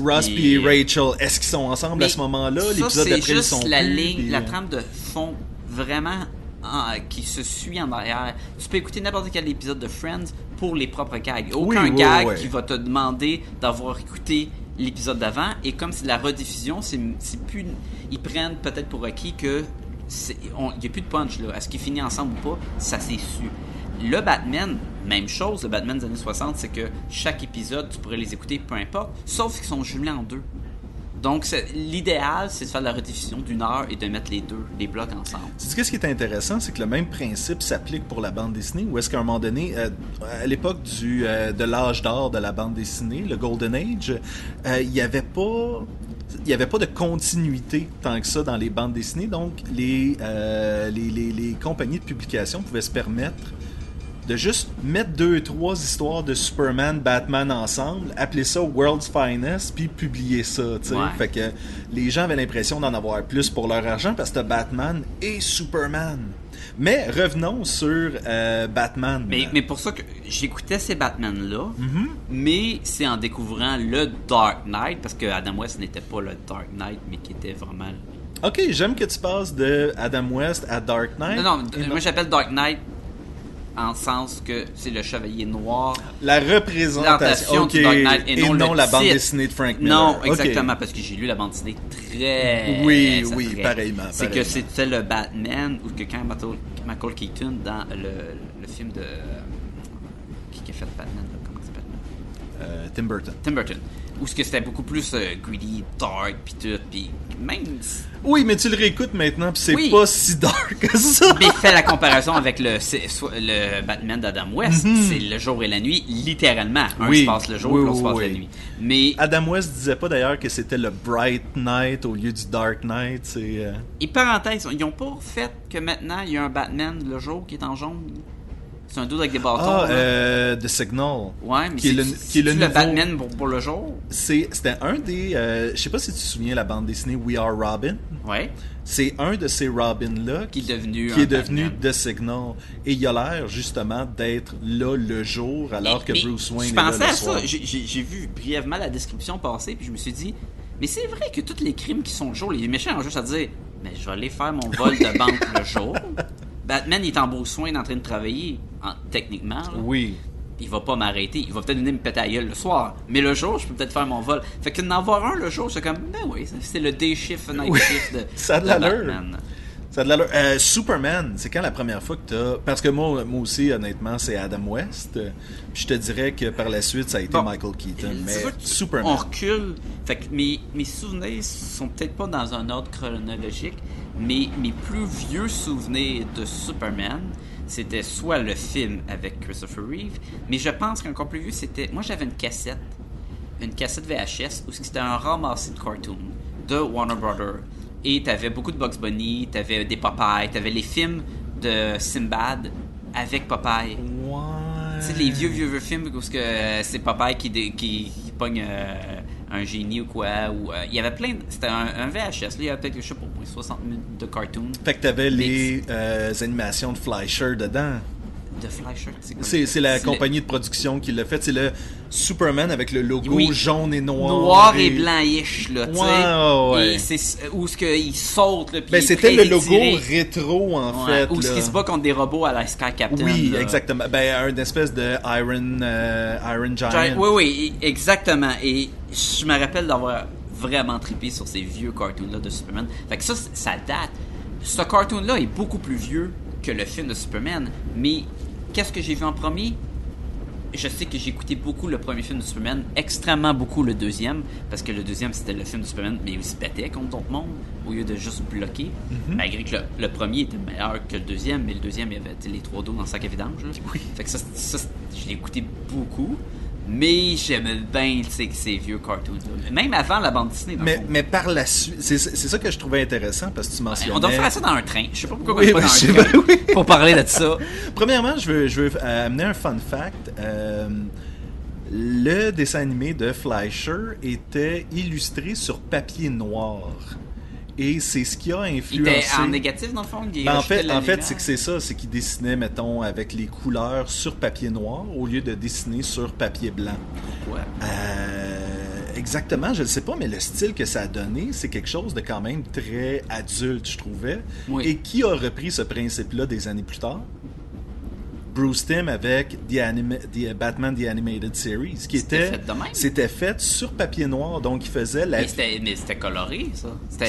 Ross, puis Rachel, est-ce qu'ils sont ensemble Mais à ce moment-là? L'épisode d'après, ils sont la plus, ligne, la trame de fond vraiment en- qui se suit en arrière. Tu peux écouter n'importe quel épisode de Friends pour les propres gags. Aucun Oui, oui, gag oui. qui va te demander d'avoir écouté l'épisode d'avant. Et comme c'est de la rediffusion, c'est plus. Ils prennent peut-être pour acquis que c'est- on- il n'y a plus de punch là. Est-ce qu'ils finissent ensemble ou pas? Ça s'est su. Le Batman, même chose, le Batman des années 60, c'est que chaque épisode, tu pourrais les écouter peu importe, sauf qu'ils sont jumelés en deux. Donc, c'est- l'idéal, c'est de faire la rediffusion d'une heure et de mettre les deux, les blocs ensemble. Sais, ce qui est intéressant, c'est que le même principe s'applique pour la bande dessinée, où est-ce qu'à un moment donné, euh, à l'époque euh, de l'âge d'or de la bande dessinée, le Golden Age, euh, il n'y avait pas il n'y avait pas de continuité tant que ça dans les bandes dessinées, donc les, les, les compagnies de publication pouvaient se permettre de juste mettre deux, trois histoires de Superman, Batman ensemble, appeler ça World's Finest, puis publier ça. Ouais. Fait que les gens avaient l'impression d'en avoir plus pour leur argent parce que Batman et Superman. Mais revenons sur euh, Batman. Mais, mais pour ça que j'écoutais ces Batman-là, Mhm. mais c'est en découvrant le Dark Knight, parce que Adam West n'était pas le Dark Knight, mais qui était vraiment... Ok, j'aime que tu passes de Adam West à Dark Knight. Non, non, moi j'appelle Dark Knight en sens que c'est le chevalier noir. La représentation, Représentation ok, du Dark Knight et et non non, le la bande dessinée de Frank Miller. Non, exactement, parce que j'ai lu la bande dessinée très... Oui, oui, très- pareillement, C'est que c'était le Batman, ou que quand Michael, Michael Keaton, dans le, le film de... Qui qui a fait Batman, là, comment s'appelle? Euh, Tim Burton. Tim Burton. Où ce que c'était beaucoup plus euh, greedy, dark, pis tout, pis même... Oui, mais tu le réécoutes maintenant, puis c'est Oui. pas si dark que ça. Mais fais la comparaison avec le, Batman d'Adam West, Mhm. c'est le jour et la nuit, littéralement. Un Oui. se passe le jour, Oui, l'autre se passe la nuit. Mais Adam West disait pas d'ailleurs que c'était le Bright Knight au lieu du Dark Knight. C'est euh, Et parenthèse, ils ont pas fait que maintenant il y a un Batman le jour qui est en jaune? C'est un dude avec des bâtons. ah, euh, The Signal. ouais, mais qui est c'est le- qui est le le Batman pour, pour le jour? C'était un des. euh, je sais pas si tu te souviens la bande dessinée We Are Robin. Ouais. C'est un de ces Robins là Qui est devenu qui est devenu. The Signal et il a l'air justement d'être là le jour alors Mais- que mais Bruce Wayne Je est là pensais le à soir. ça. J'ai- J'ai j'ai vu brièvement la description passer, puis je me suis dit, mais c'est vrai que tous les crimes qui sont le jour, les méchants ont juste à dire, mais je vais aller faire mon vol de banque le jour. Batman il est en Bruce Wayne en train de travailler, en- techniquement. là. Oui. Il va pas m'arrêter. Il va peut-être venir me péter à gueule le soir. Mais le jour, je peux peut-être faire mon vol. Fait que d'en avoir un le jour, c'est comme, ben oui, c'est le day shift, night Oui, shift de, ça a de de. Batman. Ça a de l'allure. Euh, Superman, c'est quand la première fois que t'as... Parce que moi, moi aussi, honnêtement, c'est Adam West. Puis je te dirais que par la suite, ça a été Bon. Michael Keaton. Mais Superman. On recule. Fait que mes, mes souvenirs sont peut-être pas dans un ordre chronologique, mes plus vieux souvenirs de Superman, c'était soit le film avec Christopher Reeve, mais je pense qu'encore plus vieux, c'était. Moi, j'avais une cassette, une cassette VHS, où c'était un ramassé de cartoons de Warner Brothers. Et t'avais beaucoup de Bugs Bunny, t'avais des Popeye, t'avais les films de Sinbad avec Popeye. Tu sais, les vieux, vieux, vieux films où euh, c'est Popeye qui, qui, pogne euh, un génie ou quoi. Ou, euh, il y avait plein. C'était un, VHS. Là, il y avait peut-être, je sais pas, 60 minutes de cartoon. Fait que t'avais les euh, animations de Fleischer dedans. De Fleischer. C'est quoi? C'est, la le- compagnie de production qui l'a fait. C'est le Superman avec le logo Oui. jaune et noir. Noir et blanc-ish, là, tu sais. Ouais. Et où ce qu'il saute, là. Ben, c'était le logo rétro, en Ouais, fait. Ou ce qui se bat contre des robots à la Sky Captain. Oui, là. exactement. Ben, un espèce de Iron, euh, Iron Giant. Giant- Oui, oui, exactement. Et je me rappelle d'avoir vraiment trippé sur ces vieux cartoons-là de Superman. Fait que ça, ça date. Ce cartoon-là est beaucoup plus vieux que le film de Superman. Mais qu'est-ce que j'ai vu en premier? Je sais que j'ai écouté beaucoup le premier film de Superman, extrêmement beaucoup le deuxième, parce que le deuxième c'était le film de Superman, mais il se battait contre d'autres mondes au lieu de juste bloquer. Malgré que le, le premier était meilleur que le deuxième, mais le deuxième il y avait les trois dos dans le sac à vidange. là. Fait que ça, ça, je l'ai écouté beaucoup. Mais j'aimais bien ces vieux cartoons. là. Même avant la bande dessinée. dans Mais, mais par la suite, c'est, ça que je trouvais intéressant parce que tu mentionnais. On doit faire ça dans un train. Je sais pas pourquoi Oui, on est pas ben, dans un train oui. pour parler de ça. Premièrement, je veux, je veux euh, amener un fun fact. Euh, le dessin animé de Fleischer était illustré sur papier noir. Et c'est ce qui a Il influencé. était en négatif dans le fond. il Ben, en fait, en fait c'est que c'est ça, c'est qu'il dessinait, mettons, avec les couleurs sur papier noir au lieu de dessiner sur papier blanc. Ouais. Euh, exactement, je ne sais pas, mais le style que ça a donné, c'est quelque chose de quand même très adulte, je trouvais. Oui. Et qui a repris ce principe-là des années plus tard? Bruce Timm avec The, Anima- The Batman The Animated Series, qui était, fait c'était fait sur papier noir, donc il faisait la Mais c'était, coloré, ça. C'était,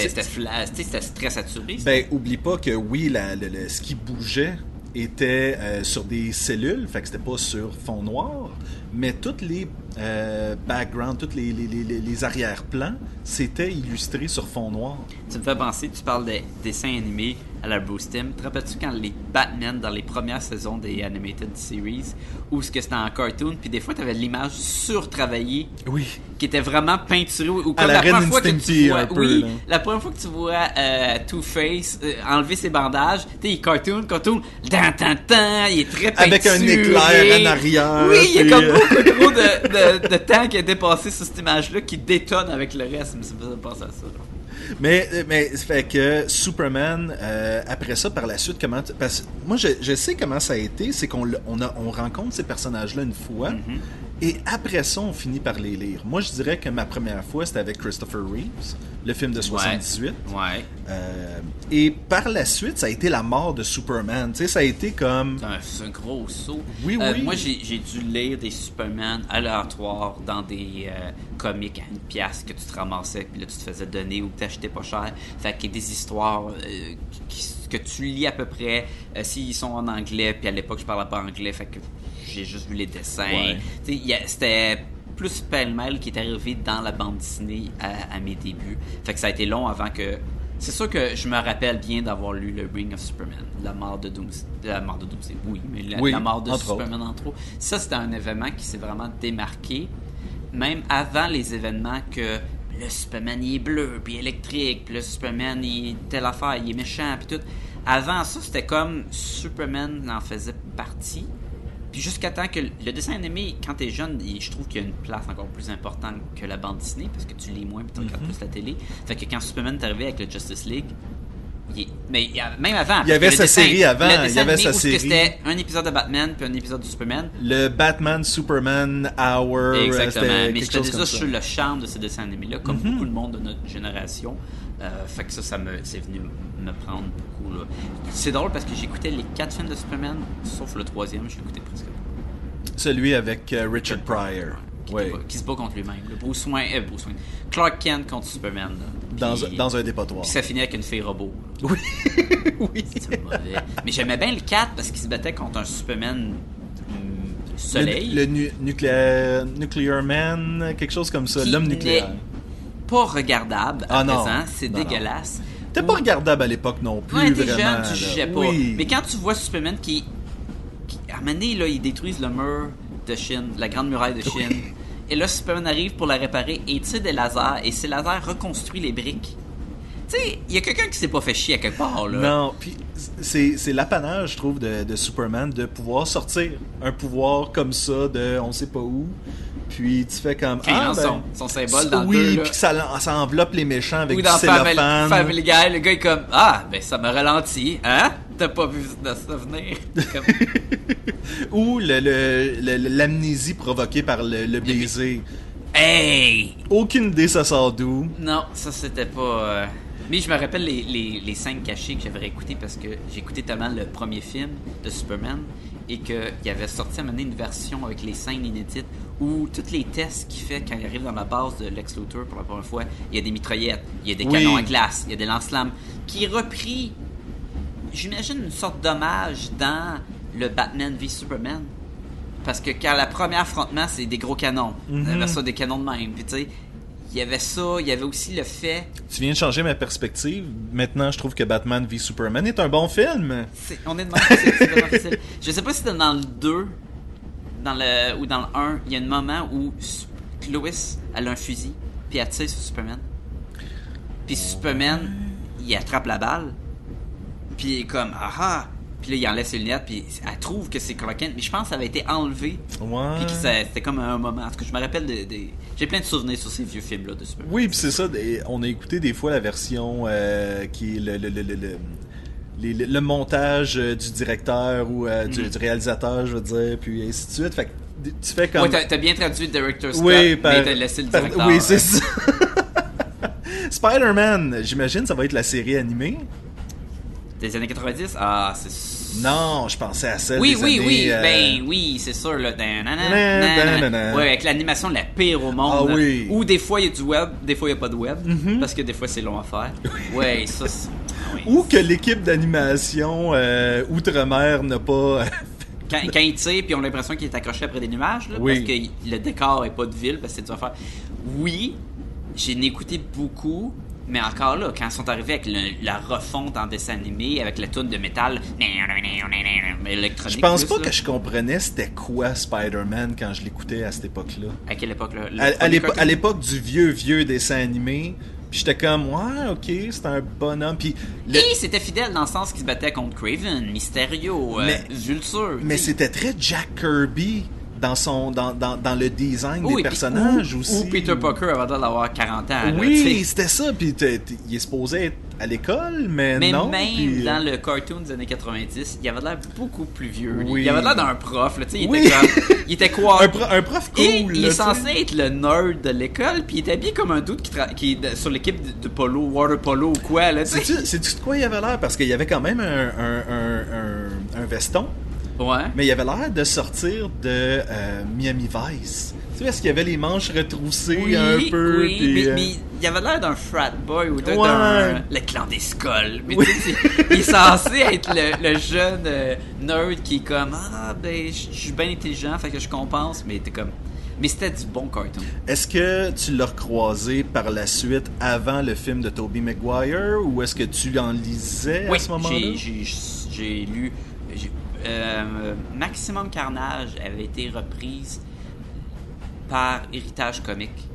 très saturé. ça. Ben, oublie pas que oui, la- le- le- ce qui bougeait était euh, sur des cellules, fait que c'était pas sur fond noir, mais tous les euh, backgrounds, tous les, les, les, les arrière-plans, c'était illustré sur fond noir. Tu me fais penser, tu parles des dessins animés à la Bruce Tim. Te rappelles-tu quand les Batman, dans les premières saisons des Animated Series, où ce que c'était en cartoon, puis des fois, tu avais l'image surtravaillée Oui. qui était vraiment peinturée, ou À comme la la, Ren première fois que tu vois, peu, oui, là. la première fois que tu vois euh, Two-Face euh, enlever ses bandages, tu sais, il cartoon, cartoon, tan, tan, tan, il est très peinturé. Avec un éclair en arrière, Oui, il y a comme beaucoup trop de, de, de temps qui a dépassé sur cette image-là qui détonne avec le reste. Ça me penser à ça. Mais, mais fait que Superman, euh, après ça, par la suite, comment. Parce que moi, je, je sais comment ça a été. C'est qu'on on a- on rencontre ces personnages-là une fois. Mhm. Et après ça, on finit par les lire. Moi, je dirais que ma première fois, c'était avec Christopher Reeves, le film de 78. Ouais. Euh, et par la suite, ça a été la mort de Superman. Tu sais, ça a été comme. C'est un, gros saut. Oui, Euh, oui. Moi, j'ai dû lire des Superman aléatoires dans des euh, comics à une pièce que tu te ramassais, puis là, tu te faisais donner ou que tu achetais pas cher. Fait qu'il y a des histoires euh, qui- que tu lis à peu près s'ils sont en anglais, puis à l'époque, je parlais pas anglais, fait que j'ai juste vu les dessins. Ouais. C'était plus pêle-mêle qui est arrivé dans la bande dessinée à, à mes débuts. Fait que ça a été long avant que. C'est sûr que je me rappelle bien d'avoir lu le Ring of Superman, la mort de Doomsday. La mort de Doomsday, oui, mais la, Oui, la mort de entre Superman entre autres. Ça, c'était un événement qui s'est vraiment démarqué, même avant les événements que le Superman il est bleu, puis électrique, puis le Superman il est telle affaire, il est méchant, puis tout. Avant ça, c'était comme Superman en faisait partie. Puis jusqu'à temps que le dessin animé, quand t'es jeune, je trouve qu'il y a une place encore plus importante que la bande dessinée parce que tu lis moins puis tu regardes plus la télé. Fait que quand Superman est arrivé avec le Justice League, il- mais même avant. Il y avait sa le dessin- série avant, le il y avait sa série. C'était un épisode de Batman puis un épisode de Superman. Le Batman Superman Hour. Exactement. Mais comme ça. sur le charme de ces dessins animés-là, comme Mhm. beaucoup de monde de notre génération. Euh, fait que ça, ça me, c'est venu me prendre beaucoup. Là. C'est drôle parce que j'écoutais les quatre films de Superman, sauf le troisième, je l'écoutais presque pas. Celui avec euh, Richard Pryor. qui, Oui. pas- qui se bat contre lui-même. Le Bruce Wayne, euh, Bruce Wayne. Clark Kent contre Superman. Dans, un dépotoir. Puis ça finit avec une fille robot. Oui. oui. C'est mauvais. Mais j'aimais bien le 4 parce qu'il se battait contre un Superman hum, soleil. Le, le nu- nucléaire, Nuclear Man, quelque chose comme ça. Qui L'homme nucléaire. Pas regardable à Ah présent. C'est dégueulasse. T'es pas regardable à l'époque non plus, Ouais, t'es jeune, tu jugeais pas. Oui. Mais quand tu vois Superman qui. qui à un moment donné, là, ils détruisent le mur de Chine, la grande muraille de Chine. Et là, Superman arrive pour la réparer et tire des lasers. Et ces lasers reconstruisent les briques. Tu sais, il y a quelqu'un qui s'est pas fait chier à quelque part, là. Non, puis c'est c'est l'apanage, je trouve, de, de Superman de pouvoir sortir un pouvoir comme ça de on sait pas où. Puis tu fais comme ah ben, son, son symbole dans oui, le deux, puis que ça, enveloppe les méchants avec Ou du dans Family, cellophane. Family Guy, le gars est comme Ah, ben ça me ralentit, hein? T'as pas vu ça venir? Comme, Ou le- le- le- l'amnésie provoquée par le, baiser. hey! Aucune idée ça sort d'où. Non, ça c'était pas. euh, Mais je me rappelle les, les, les scènes cachées que j'avais réécoutées parce que écouté tellement le premier film de Superman et qu'il avait sorti à donné une version avec les scènes inédites où tous les tests qu'il fait quand il arrive dans la base de Lex Luthor pour la première fois, il y a des mitraillettes, il y a des Oui. canons à glace, il y a des lance-flammes, qui est repris, j'imagine, une sorte d'hommage dans le Batman v Superman. Parce que quand la première affrontement, c'est des gros canons. Il y avait ça, des canons de même. Puis tu sais, il y avait ça, il y avait aussi le fait. Tu viens de changer ma perspective. Maintenant, je trouve que Batman v Superman est un bon film. c'est- on est de. Je sais pas si c'était dans le 2 dans le, ou dans le 1, il y a un moment où Lois elle a un fusil, puis elle tire sur Superman. Puis Superman, il attrape la balle, puis il est comme ah ah. Puis là, il enlève ses lunettes, puis elle trouve que c'est Clark Kent, mais je pense que ça avait été enlevé. Ouais. Puis que c'était comme un moment. En tout cas, je me rappelle des. des- J'ai plein de souvenirs sur ces vieux films-là de Superman. Oui, puis c'est ça. On a écouté des fois la version euh, qui est le, le, le, le, le- les- le- le montage euh, du directeur ou euh, du, Mhm. du réalisateur, je veux dire, puis ainsi de suite. Fait que tu fais comme. Ouais, t'as, bien traduit Director Scott, oui, par- mais t'as laissé le par- directeur. Oui, c'est euh, ça. Spider-Man, j'imagine, ça va être la série animée. Des années 90 Ah, c'est. Non, je pensais à celle Oui, des oui, années, oui, euh, ben oui, c'est sûr, là. Ouais, avec l'animation la pire au monde. Ah oui. Ou des fois, il y a du web, des fois, il n'y a pas de web. Mhm. Parce que des fois, c'est long à faire. Ouais, ça, ah oui. Ou que l'équipe d'animation euh, Outre-mer n'a pas Quand, quand il tire, puis on a l'impression qu'il est accroché après des nuages, là, Oui. parce que le décor est pas de ville, parce que c'est dur à faire. Oui, j'ai écouté beaucoup, mais encore là, quand ils sont arrivés avec le- la refonte en dessin animé, avec la toune de métal électronique. Je pense plus, pas là. que je comprenais c'était quoi Spider-Man quand je l'écoutais à cette époque-là. À quelle époque, là? Le À, à premier l'épo- cartoon? à l'époque du vieux, vieux dessin animé, puis j'étais comme, ouais, ok, c'est un bonhomme. Puis le- Et c'était fidèle dans le sens qu'il se battait contre Craven, Mysterio, euh, Mais- Vulture. mais tu sais. c'était très Jack Kirby dans son dans, dans, dans le design Oui, des personnages ou, aussi. Ou Peter Parker avant d'avoir 40 ans. Oui, c'était ça. Puis t'es- t'es- il est supposé être à l'école, mais, Mais non. même puis, euh, dans le cartoon des années 90, il avait l'air beaucoup plus vieux. Oui. Il avait l'air d'un prof. Là, il, Oui. était comme, il était quoi? Un, pro- un prof cool. Et il est censé être le nerd de l'école, puis il est habillé comme un doute qui, tra- qui est sur l'équipe de, de polo, water polo ou quoi. Là, tu sais. Sais-tu sais-tu de quoi il avait l'air? Parce qu'il y avait quand même un, un- un veston, Ouais. mais il avait l'air de sortir de euh, Miami Vice. Tu sais, parce qu'il y avait les manches retroussées Oui, un peu. oui, puis, mais, euh, mais il avait l'air d'un frat boy ou d'un Ouais. le clan des skulls. Mais Oui. tu sais, c'est- il est censé être le, le jeune euh, nerd qui est comme ah ben je suis bien intelligent, fait que je compense, mais t'es comme mais c'était du bon cartoon. Est-ce que tu l'as recroisé par la suite avant le film de Tobey Maguire ou est-ce que tu en lisais Oui, à ce moment-là? j'ai- lu Maximum Carnage avait été reprise par Héritage Comique.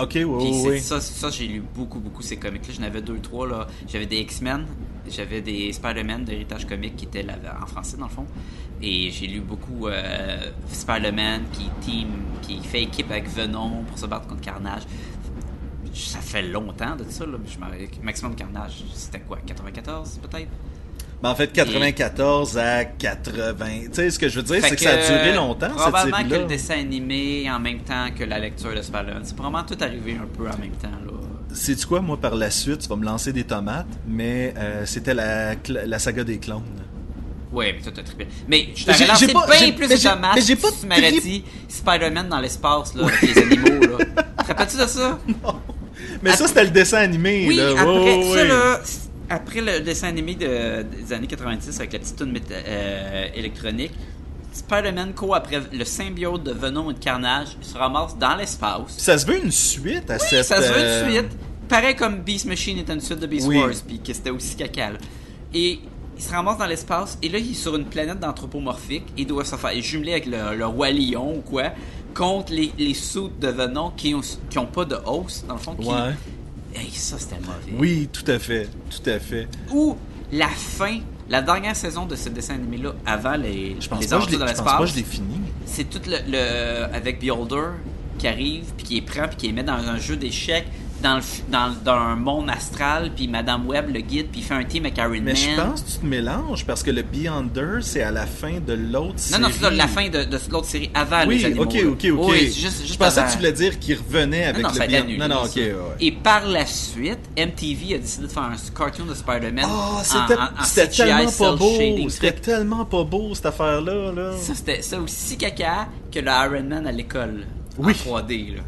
Ok, oui, Puis oui, ça, ça j'ai lu beaucoup, beaucoup ces comics-là. J'en avais deux, trois. là. J'avais des X-Men, j'avais des Spider-Man d'héritage comique qui étaient là- en français dans le fond. Et j'ai lu beaucoup euh, Spider-Man qui team, qui fait équipe avec Venom pour se battre contre Carnage. Ça fait longtemps de ça, là. Je Maximum Carnage, c'était quoi 94 peut-être? Ben, en fait, 94 à 80. Tu sais, ce que je veux dire, c'est que, ça a duré longtemps, cette Probablement que le dessin animé en même temps que la lecture de Spider-Man. C'est probablement tout arrivé un peu en même temps. là. Sais-tu quoi, moi, par la suite, tu vas me lancer des tomates, mais euh, c'était la, la saga des clowns. Ouais, mais toi t'as trippé. Mais je J'ai- t'aurais lancé pas- bien plus mais de tomates mais j'ai pas tri- dit Spider-Man dans l'espace, là, avec les animaux, là. Te rappelles-tu de ça? Mais ça, c'était le dessin animé, Oui, là. après Ouais, ça, là, après le dessin animé de- des années 90 avec la petite méta- euh, électronique, Spider-Man court après le symbiote de Venom et de Carnage, se ramasse dans l'espace. Ça se veut une suite à cette... Ça se veut euh, une suite. Pareil comme Beast Machine était une suite de Beast Oui. Wars, puis que c'était aussi caca. là. Et il se ramasse dans l'espace, et là, il est sur une planète d'anthropomorphique, et doit se faire jumeler avec le, le roi lion ou quoi, contre les, les soutes de Venom qui ont, qui ont pas de hausse, dans le fond. Qui... Ouais. Hey, ça, c'était mauvais. Oui, tout à fait, tout à fait. Ou la fin, la dernière saison de ce dessin animé-là, avant les, Je pense les pas que je de pense pas que je l'espace, l'ai fini. c'est tout le, le- avec Beholder qui arrive puis qui est prend puis qui les met dans un jeu d'échecs dans le f- dans, dans un monde astral puis Madame Web le guide puis il fait un team avec Iron Mais Man. je pense que tu te mélanges parce que le Beyonder, c'est à la fin de l'autre non série. non c'est ça, la fin de, de l'autre série avant Oui, les animaux. ok, ok, ok. Oui, c'est juste, juste je pensais avant. que tu voulais dire qu'il revenait avec non, non, le ça a été Beyond- annulé, Non, non, ok, ouais. Et par la suite, MTV a décidé de faire un cartoon de Spider-Man. Oh, c'était CGI tellement pas beau. C'était tellement pas beau, cette affaire-là. Là. Ça, c'était ça aussi caca que le Iron Man à l'école. Oui. En 3D, là.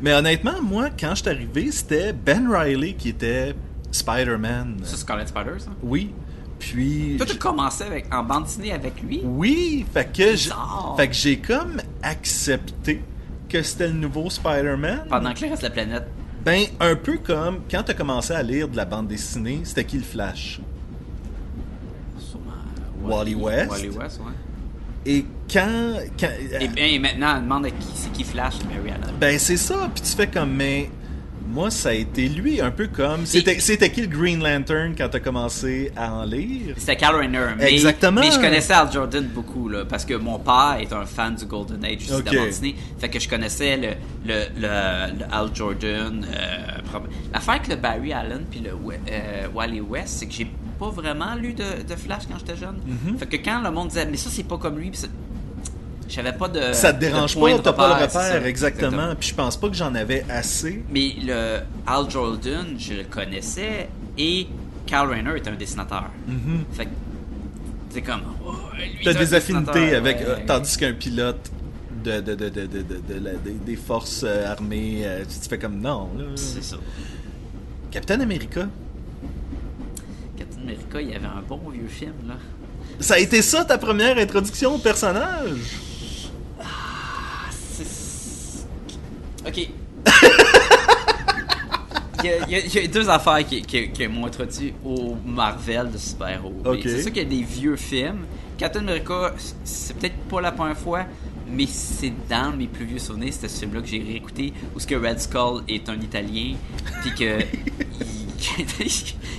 Mais honnêtement, moi, quand je suis arrivé, c'était Ben Riley qui était Spider-Man. C'est Scarlet Spider, ça? Oui. Puis. Toi, tu commençais avec, en bande dessinée avec lui? Oui, fait que fait j'ai comme accepté que c'était le nouveau Spider-Man. Pendant que le reste de la planète. Ben, un peu comme quand t'as commencé à lire de la bande dessinée, c'était qui le Flash? Sûrement. Wally West. Wally West, ouais. Et quand. quand Et, bien, et maintenant, elle demande à qui c'est qui Flash, Mary Allen. ben, c'est ça, puis tu fais comme, mais. Moi, ça a été lui, un peu comme. C'était qui le Green Lantern quand t'as commencé à en lire? C'était Kyle Rayner. Mais, Exactement. Mais je connaissais Al Jordan beaucoup, là, parce que mon père est un fan du Golden Age aussi Ok. de la bande dessinée. Fait que je connaissais le, le, le, le Al Jordan. Euh, L'affaire avec le Barry Allen puis le euh, Wally West, c'est que j'ai pas vraiment lu de, de Flash quand j'étais jeune. Mhm. Fait que quand le monde disait, mais ça, c'est pas comme lui, pis ça- j'avais pas de. ça te dérange pas, t'as pas le repère, ça. exactement. Puis je pense pas que j'en avais assez. Mais le Al Jordan, je le connaissais et Kyle Rayner est un dessinateur. Mhm. Fait que c'est comme. oh, T'as des affinités avec. ouais. euh, tandis qu'un pilote de, des, forces euh, armées, euh, tu te fais comme non. C'est ça. Captain America. America, il y avait un bon vieux film, là. Ça a été ça ta première introduction au personnage? C'est- Ok. Il y, a, il y a- deux affaires qui, qui, qui m'ont introduit au Marvel de super-héros. Ok. Mais C'est sûr qu'il y a des vieux films. Captain America, c'est peut-être pas la première fois, mais c'est dans mes plus vieux souvenirs, c'était ce film-là que j'ai réécouté, où ce que Red Skull est un Italien, puis que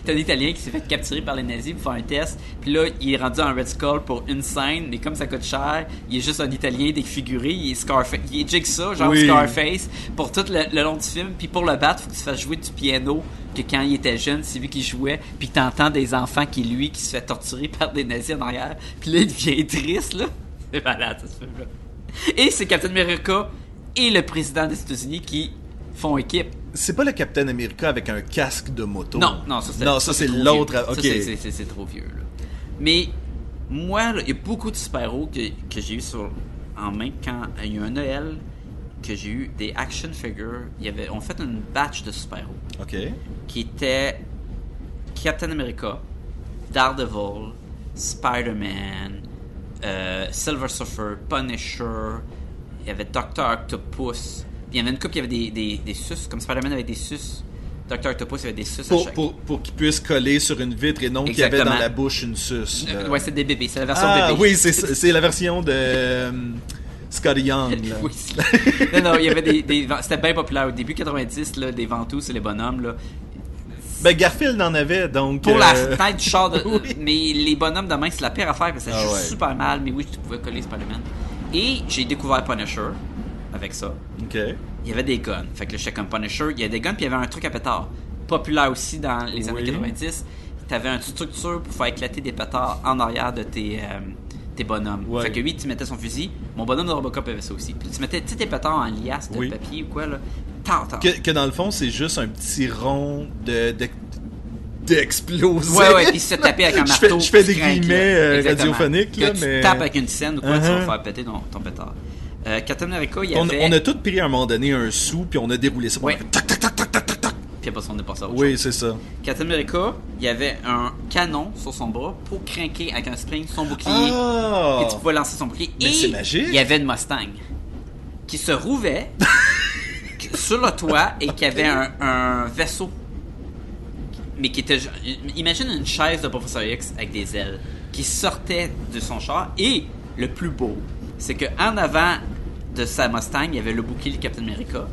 c'est un Italien qui s'est fait capturer par les nazis pour faire un test, puis là il est rendu en Red Skull pour une scène, mais comme ça coûte cher, il est juste un Italien défiguré, il est Scarface, il est Jigsaw, genre Oui. Scarface, pour tout le, le long du film, puis pour le battre, faut que tu fasses jouer du piano, que quand il était jeune, c'est lui qui jouait, puis t'entends des enfants qui lui qui se fait torturer par des nazis en arrière, puis là il devient triste là, c'est malade ce film-là. Et c'est Captain America et le président des États-Unis qui font équipe. C'est pas le Captain America avec un casque de moto. Non, non, ça, c'est- Non, ça, c'est l'autre. Ok. C'est- trop vieux. Là. Mais moi, il y a beaucoup de super-héros que, que j'ai eu sur, en main quand il y a eu un Noël que j'ai eu des action figures. Il y avait, on fait une batch de super-héros Ok. qui était Captain America, Daredevil, Spider-Man, euh, Silver Surfer, Punisher, il y avait Doctor Octopus, il y avait une couple qui avait des, des, des suces, comme Spider-Man avait des suces. Doctor Octopus, avait des suces à Pour, chaque. pour, pour qu'il puisse coller sur une vitre et non qu'il y avait dans la bouche une suce. Euh, ouais, c'est des bébés, c'est la version ah bébé. oui, c'est la version de euh, Scotty Young. là. Oui, c'est- non, non, il y avait des, des c'était bien populaire au début 90 là, des ventous, c'est les bonhommes là. Ben Garfield en avait donc. Pour la euh, tête du char de, Oui. mais les bonhommes de main c'est la pire affaire parce que ça Ah joue ouais. super mal, mais oui, tu pouvais coller Spider-Man. Et j'ai découvert Punisher avec ça. Ok. Il y avait des guns. Fait que là, j'étais comme Punisher, il y avait des guns puis il y avait un truc à pétard. Populaire aussi dans les années Oui. 90. T'avais une structure pour faire éclater des pétards en arrière de tes, euh, tes bonhommes. Ouais. Fait que oui, tu mettais son fusil. Mon bonhomme de Robocop avait ça aussi. Puis tu mettais tes pétards en liasse de Oui. papier ou quoi là. Tant, tant. Que, que dans le fond, c'est juste un petit rond de. de d'exploser. Ouais, ouais, puis se taper avec un Je fais- marteau. je fais des craques, guillemets, euh, radiophoniques, là, mais- Tu tapes avec une scène ou quoi, tu vas Uh-huh. faire péter ton, ton pétard. Euh, Captain America, il y On, avait. on a tous pris à un moment donné un sou, puis on a déroulé ça. Ouais. tac, tac, tac, tac, tac, tac, tac. Puis après on est passé à autre Oui, c'est ça. Captain America, il y avait un canon sur son bras pour craquer avec un spring son bouclier. Ah! Et tu pouvais lancer son bouclier. Mais et c'est magique. il y avait une Mustang qui se rouvait sur le toit et qui avait un, un vaisseau. Mais qui était. Imagine une chaise de Professeur X avec des ailes qui sortait de son char. Et le plus beau, c'est que en avant de sa Mustang, il y avait le bouclier de Captain America.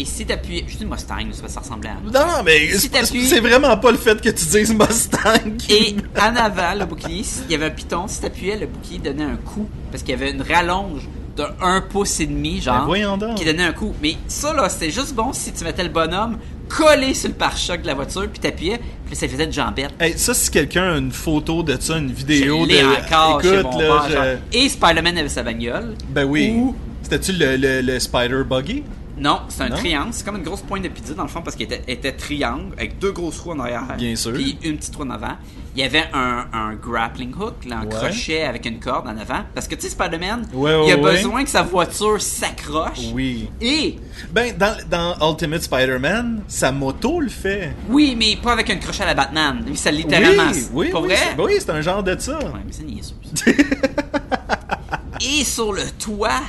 Et si t'appuyais. Je dis Mustang, ça, ressemblait à. Non, mais Si c'est t'appuies- c'est vraiment pas le fait que tu dises Mustang. Et en avant, le bouclier, il y avait un piton. Si t'appuyais, le bouclier donnait un coup. Parce qu'il y avait une rallonge de 1 pouce et demi, genre. Ben. Qui donnait un coup. Mais ça, là, c'était juste bon si tu mettais le bonhomme collé sur le pare-choc de la voiture, puis t'appuyais, puis ça faisait une jambette. Hey, ça, si quelqu'un a une photo de ça, une vidéo Je de. encore chez Écoute, mon là, père, je- genre. Et Spider-Man avait sa bagnole. Ben oui. Ou- C'était-tu le, le, le Spider Buggy? Non, c'est un Non? triangle. C'est comme une grosse pointe de pizza dans le fond parce qu'il était, était triangle avec deux grosses roues en arrière. Bien sûr. Puis une petite roue en avant. Il y avait un, un grappling hook, là, un Ouais. crochet avec une corde en avant. Parce que tu sais, Spider-Man, Ouais, il a besoin que sa voiture s'accroche. Oui. Et, Ben, dans, dans Ultimate Spider-Man, sa moto le fait. oui, mais pas avec un crochet à la Batman. Lui, ça littéralement. oui, oui, Pas oui, vrai? c'est- ben oui, c'est un genre de ça. Ouais, mais c'est niaiseux. Et sur le toit,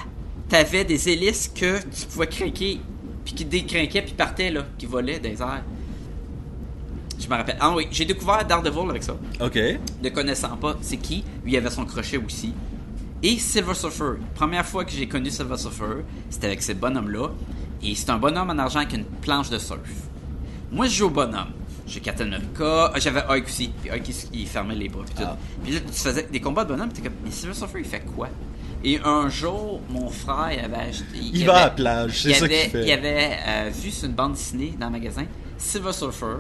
t'avais des hélices que tu pouvais craquer, puis qui décrinquaient, puis partaient, là, qui volaient dans les airs. Je me rappelle. Ah oui, j'ai découvert Daredevil avec ça. OK. Ne connaissant pas c'est qui, lui il avait son crochet aussi. Et Silver Surfer. Première fois que j'ai connu Silver Surfer, c'était avec ce bonhomme-là. Et c'est un bonhomme en argent avec une planche de surf. Moi, je joue au bonhomme. J'ai Captain America. Ah, J'avais Hulk aussi. Puis Hulk, il, il fermait les bras. Puis, tout. Ah. puis là, tu faisais des combats de bonhomme. T'es comme, mais Silver Surfer, il fait quoi? Et un jour, mon frère il avait acheté. Il va à la plage, c'est ça avait- qu'il fait. Il avait euh, vu sur une bande dessinée dans le magasin Silver Surfer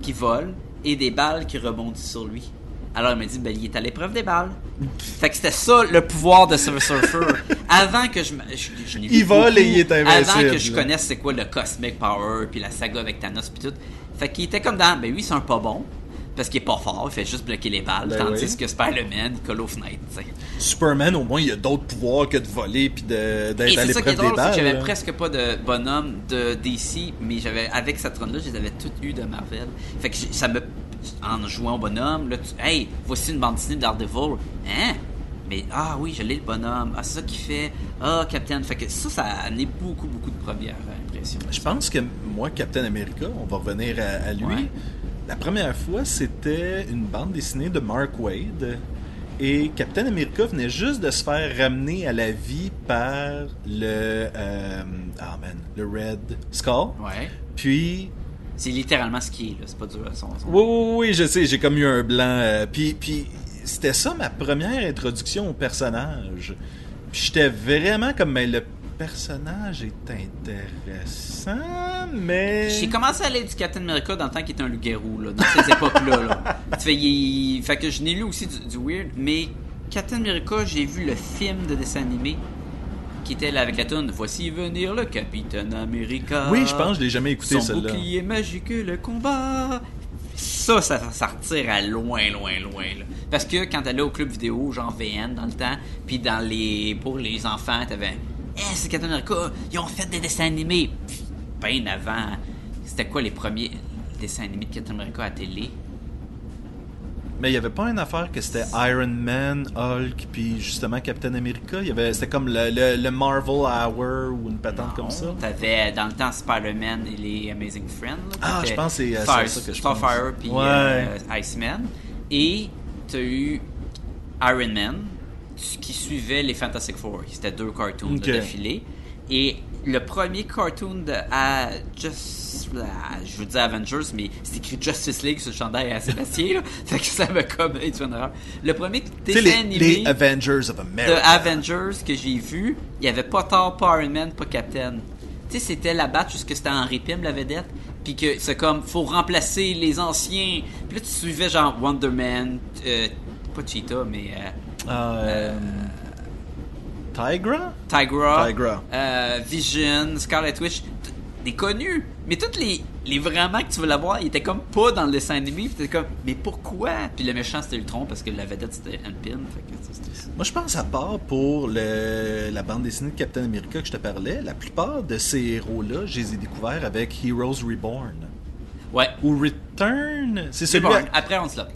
qui vole et des balles qui rebondissent sur lui. Alors il m'a dit, ben, il est à l'épreuve des balles. fait que c'était ça le pouvoir de Silver Surfer. Avant que je me. je- je l'ai vu Il vole et il est invincible, Avant que je connaisse c'est quoi le Cosmic Power, puis la saga avec Thanos, puis tout. Fait qu'il était comme dans, ben oui, c'est un pas bon. Parce qu'il est pas fort, il fait juste bloquer les balles. Ben tandis oui. que Spider-Man, il colle aux fenêtres. Superman, au moins, il a d'autres pouvoirs que de voler puis de- d'être à c'est ça qui est l'épreuve des balles. j'avais là. presque pas de bonhomme de DC, mais j'avais avec cette run là, je les avais toutes eues de Marvel. Fait que ça me en jouant au bonhomme. Là, tu, hey, voici une bande dessinée de Daredevil. Hein? Mais, ah oui, je l'ai le bonhomme. Ah, c'est ça qui fait. Ah, Captain. Fait que ça, ça a amené beaucoup, beaucoup de premières impressions. Je pense que moi, Captain America, on va revenir à, à lui. Ouais. La première fois, c'était une bande dessinée de Mark Wade. Et Captain America venait juste de se faire ramener à la vie par le. euh, ah man, le Red Skull. Ouais. Puis. C'est littéralement ce qui est, là. C'est pas dur. Son, son- Oui, oui, oui, je sais, j'ai comme eu un blanc. euh, puis, puis c'était ça ma première introduction au personnage. Puis j'étais vraiment comme, mais le personnage est intéressant, mais. J'ai commencé à lire du Captain America dans le temps qu'il était un loup-garou, là, dans ces époques-là. Là. Tu fais, il- fait que je n'ai lu aussi du, du Weird, mais Captain America, j'ai vu le film de dessin animé qui était là avec la tune Voici venir le Capitaine America. Oui, je pense que je l'ai jamais écouté Son celle-là. bouclier magique le combat. Ça, ça, ça retire à loin, loin, loin. Là. Parce que quand t'allais au club vidéo, genre VN dans le temps, puis dans les pour les enfants, t'avais Eh, c'est Captain America, ils ont fait des dessins animés. Pff, Ben avant, c'était quoi les premiers dessins animés de Captain America à télé? Mais il y avait pas une affaire que c'était Iron Man, Hulk, puis justement Captain America? Il y avait, c'était comme le, le- le Marvel Hour ou une patente comme ça? T'avais dans le temps Spider-Man et les Amazing Friends. là, Ah, je pense que c'est, euh, ça que je. Starfire puis Ouais. euh, Iceman. Et t'as eu Iron Man qui suivait les Fantastic Four. C'était deux cartoons Ok. de d'affilée. Et le premier cartoon de à Just, je veux dire Avengers, mais c'est écrit Justice League sur le chandail à Sébastien. là. fait que ça m'a comme une erreur. Le premier dessin animé les Avengers of de America. Avengers que j'ai vu, il y avait pas Thor, pas Iron Man, pas Captain. Tu sais, c'était la batte jusque c'était Henry Pym, la vedette. Puis que c'est comme, faut remplacer les anciens. Puis là, tu suivais genre Wonder Man, euh, pas Cheetah, mais euh, euh, Tigra? Tigra, Tigra. euh, Vision, Scarlet Witch, des connus. Mais toutes les, les vraiment que tu veux l'avoir, ils étaient comme pas dans le dessin animé. Puis comme, mais pourquoi? Puis le méchant c'était Ultron parce que la vedette c'était ça. Moi, je pense à part pour le, la bande dessinée de Captain America que je te parlais, la plupart de ces héros-là, je les ai découverts avec Heroes Reborn. Ouais. Ou Return. C'est celui bon. Après, on se l'a.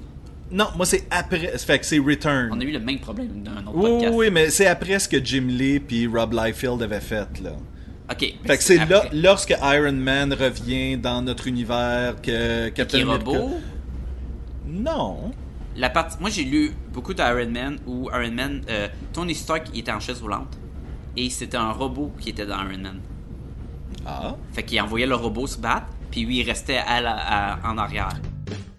Non, moi, c'est après. Fait que c'est Return. On a eu le même problème d'un autre Oui, oui, podcast. oui, mais c'est après ce que Jim Lee puis Rob Liefeld avaient fait, là. Ok. Fait que c'est là, lorsque Iron Man revient dans notre univers que Qui Captain est America... robot. Non. La partie, moi j'ai lu beaucoup d'Iron Man où Iron Man, euh, Tony Stark il était en chaise roulante et c'était un robot qui était dans Iron Man. Ah. Fait qu'il envoyait le robot se battre, puis lui il restait à la- à- en arrière.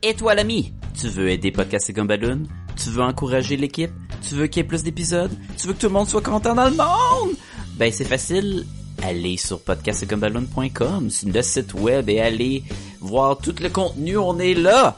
Et toi l'ami, tu veux aider Podcast et Gumballoon? Tu veux encourager l'équipe? Tu veux qu'il y ait plus d'épisodes? Tu veux que tout le monde soit content dans le monde? Ben c'est facile. Allez sur podcastgumballoon.com, c'est le site web et allez voir tout le contenu, on est là.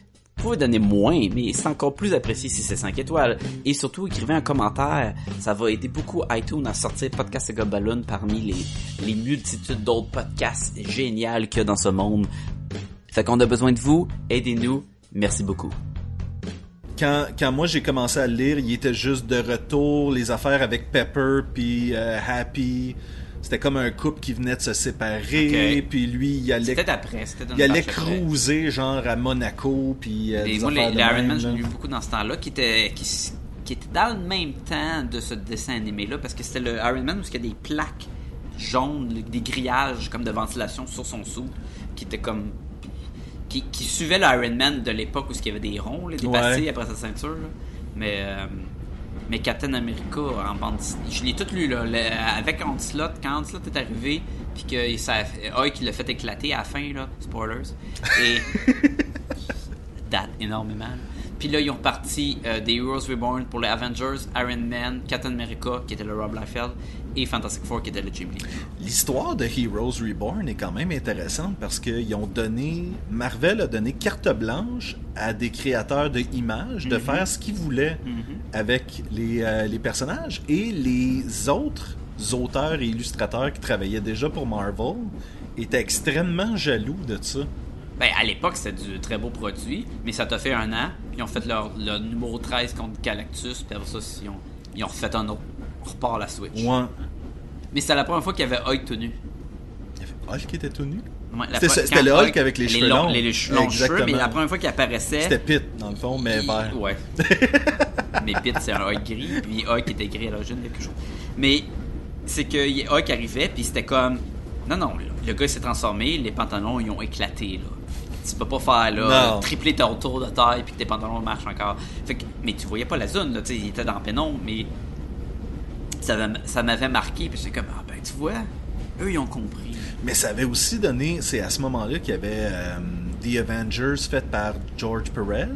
Vous pouvez donner moins, mais c'est encore plus apprécié si c'est 5 étoiles. Et surtout, écrivez un commentaire. Ça va aider beaucoup iTunes à sortir Podcast et Gobaloon parmi les, les multitudes d'autres podcasts géniaux qu'il y a dans ce monde. Fait qu'on a besoin de vous. Aidez-nous. Merci beaucoup. Quand, quand moi j'ai commencé à lire, il était juste de retour, les affaires avec Pepper puis euh, Happy. C'était comme un couple qui venait de se séparer, Ok. puis lui il allait, C'était après. C'était dans il allait après. cruiser genre à Monaco, puis euh, Et des moi, les, affaires de les Iron même, Man, j'en là. ai lu beaucoup dans ce temps-là, qui était, qui, qui était dans le même temps de ce dessin animé-là, parce que c'était le Iron Man où il y a des plaques jaunes, des grillages comme de ventilation sur son sou, qui était comme. qui, qui suivait le Iron Man de l'époque où il y avait des ronds, là, dépassés Ouais. après sa ceinture. là. Mais, euh, mais Captain America en bande je l'ai tout lu là, le- avec Onslaught, quand Onslaught est arrivé, puis que ça, Hulk l'a fait éclater à la fin, là, spoilers, et date énormément. là. Puis là, ils ont parti euh, des Heroes Reborn pour les Avengers, Iron Man, Captain America, qui était le Rob Liefeld, et Fantastic Four, qui était le Jim Lee. L'histoire de Heroes Reborn est quand même intéressante parce qu'ils ont donné. Marvel a donné carte blanche à des créateurs de images de Mhm. faire ce qu'ils voulaient Mhm. avec les, euh, les personnages et les autres auteurs et illustrateurs qui travaillaient déjà pour Marvel étaient extrêmement jaloux de ça. Ben, à l'époque, c'était du très beau produit, mais ça t'a fait un an, puis ils ont fait leur, leur numéro 13 contre Galactus, puis après ça, ils ont, ils ont refait un autre. On repart la Switch. Ouais. Mais c'était la première fois qu'il y avait Hulk tout nu. Il y avait Hulk qui était tout nu? Ouais, C'était le Hulk avec les cheveux longs, longs. Les, les cheveux longs cheveux, mais la première fois qu'il apparaissait. C'était Pit, dans le fond, mais vert. Ouais. mais Pete, c'est un Hulk gris, puis Hulk était gris à l'origine, quelque chose. Mais c'est que Hulk arrivait, puis c'était comme. Non, non, le gars s'est transformé, les pantalons, ils ont éclaté, là. Tu peux pas faire, là, Non. tripler ton tour de taille, puis que tes pantalons marchent encore. Fait que, mais tu voyais pas la zone, là, tu sais, il était dans le pénombre, mais. Ça, m'a- ça m'avait marqué, puis c'est comme, ah ben, tu vois, eux, ils ont compris. Mais ça avait aussi donné, c'est à ce moment-là qu'il y avait euh, The Avengers fait par George Perez,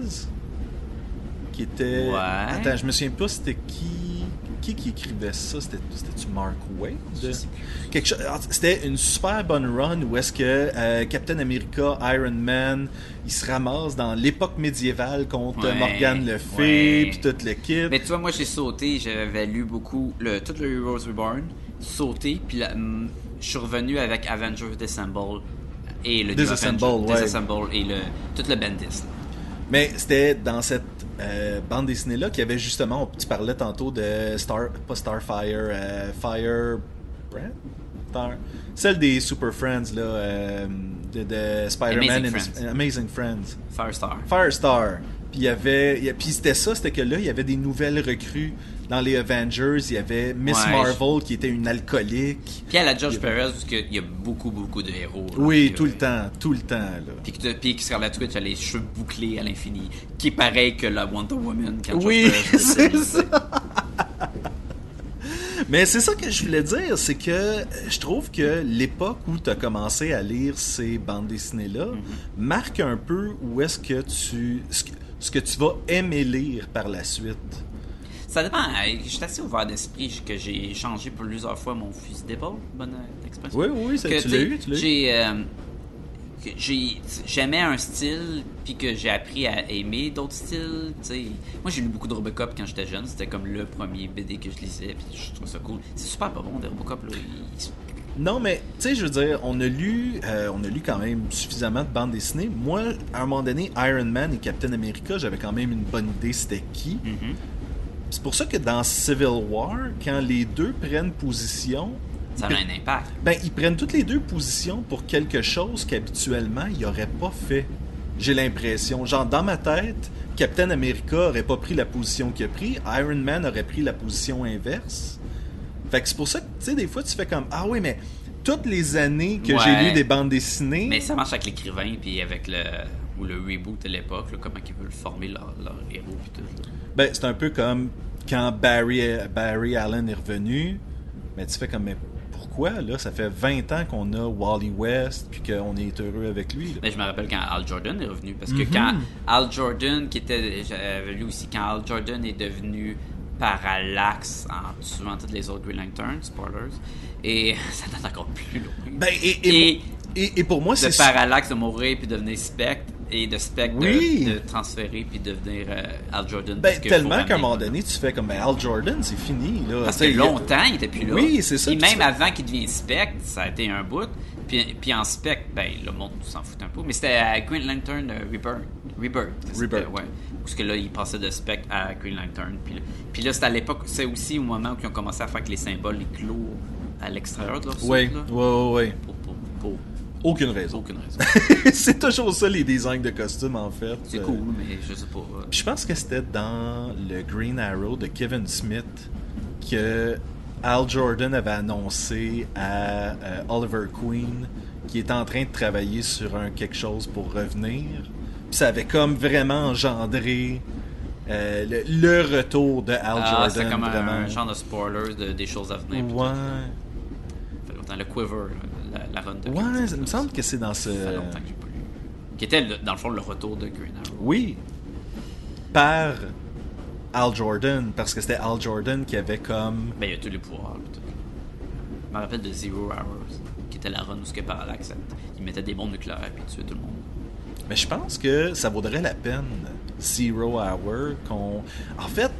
qui était... Ouais. Attends, je me souviens pas c'était qui... Qui qui écrivait ça? C'était- C'était-tu Mark Wade? Quelque chose... C'était une super bonne run où est-ce que euh, Captain America, Iron Man, il se ramasse dans l'époque médiévale contre Ouais, Morgan Le Fay, puis tout le kit. Mais tu vois, moi j'ai sauté, j'avais lu beaucoup le, tout le Heroes Reborn, sauté, puis hum, je suis revenu avec Avengers Disassemble et le Disassemble, Avengers- ouais. Disassemble et le, tout le Bendis. là. Mais c'était dans cette euh, bande dessinée-là qu'il y avait justement, tu parlais tantôt de Star, pas Starfire, euh, Fire Brand? Star, celle des Super Friends, là, euh, de, de Spider-Man Amazing and Friends. Amazing Friends. Firestar. Firestar. Puis il y avait, puis c'était ça, c'était que là, il y avait des nouvelles recrues dans les Avengers. Il y avait Miss Ouais, Marvel qui était une alcoolique. Puis à la George Perez, parce qu'il y a beaucoup, beaucoup de héros. Oui, tout euh, le temps, tout le temps, là. Puis que, puis Scarlet Witch a les cheveux bouclés à l'infini, qui est pareil que la Wonder Woman. Quand Oui, c'est ça. Mais c'est ça que je voulais dire, c'est que euh, je trouve que l'époque où tu as commencé à lire ces bandes dessinées-là Mhm. marque un peu où est-ce que tu ce, que ce que tu vas aimer lire par la suite. Ça dépend. Je suis assez ouvert d'esprit que j'ai changé plusieurs fois mon fusil d'épaule. Bonne euh, expression. Oui, oui, ça, Que, tu l'as eu. J'ai, euh, j'ai, j'aimais un style, puis que j'ai appris à aimer d'autres styles. t'sais. Moi, j'ai lu beaucoup de Robocop quand j'étais jeune. C'était comme le premier BD que je lisais, puis je trouve ça cool. C'est super pas bon, des Robocop. Là. Ils- Non, mais tu sais, je veux dire, on a lu, euh, on a lu quand même suffisamment de bandes dessinées. Moi, à un moment donné, Iron Man et Captain America, j'avais quand même une bonne idée c'était qui. Mhm. C'est pour ça que dans Civil War, quand les deux prennent position, Ça a un impact. ben ils prennent toutes les deux positions pour quelque chose qu'habituellement ils n'auraient pas fait. J'ai l'impression, genre dans ma tête, Captain America aurait pas pris la position qu'il a pris, Iron Man aurait pris la position inverse. Fait que c'est pour ça que tu sais des fois tu fais comme ah oui mais toutes les années que Ouais. j'ai lu des bandes dessinées, Mais ça marche avec l'écrivain, puis avec le. ou le reboot de l'époque, comment ils veulent former leur, leur héros, puis tout. Ben c'est un peu comme quand Barry Barry Allen est revenu, mais tu fais comme mais pourquoi là? Ça fait 20 ans qu'on a Wally West puis qu'on est heureux avec lui. là. Mais je me rappelle quand Al Jordan est revenu, parce que Mhm. quand Al Jordan, qui était. J'avais lu aussi, quand Al Jordan est devenu parallaxe en tuant toutes les autres Green Lantern, spoilers, et ça donne encore plus loin. Ben, et, et, Et- pour moi, c'est de parallaxe de mourir puis devenir Spectre, et de Spectre de- Oui. de, transférer puis devenir euh, Al Jordan. ben, parce tellement qu'à un moment donné, tu fais comme ben, Al Jordan, c'est fini. Là. Parce que longtemps, il était plus là. Oui, c'est ça, puis même ça- avant qu'il devienne Spectre, ça a été un bout. Puis, puis en Spectre, ben, le monde s'en fout un peu. Mais c'était à Green Lantern euh, Rebirth. Rebirth. Rebirth. Ouais. Parce que là, il passait de Spectre à Green Lantern. Puis là, puis là c'était à l'époque, c'est aussi au moment où ils ont commencé à faire que les symboles, les clos à l'extérieur de leur. Oui, oui, oui, oui. Pour, pour, pour Aucune raison. aucune raison. c'est toujours ça, les designs de costumes, en fait. C'est cool, mais je sais pas. euh, Puis je pense que c'était dans le Green Arrow de Kevin Smith que Al Jordan avait annoncé à euh, Oliver Queen qu'il était en train de travailler sur un quelque chose pour revenir. Puis ça avait comme vraiment engendré euh, le, le retour de Al Ah, Jordan. c'était comme un, vraiment. un genre de spoilers de, des choses à venir. Ouais. fait longtemps. Le Quiver, la, la run de Ouais, ça me semble que c'est dans ce. Ça fait longtemps que j'ai pas lu. Qui était, le- dans le fond, le retour de Green Arrow. Oui. Par Al Jordan, parce que c'était Al Jordan qui avait comme. Ben, il a tous les pouvoirs. puis tout. Je me rappelle de Zero Hours, qui était la run où ce que Parallax, il mettait des bombes nucléaires puis il tuait tout le monde. Mais je pense que ça vaudrait la peine, Zero Hour, qu'on. En fait,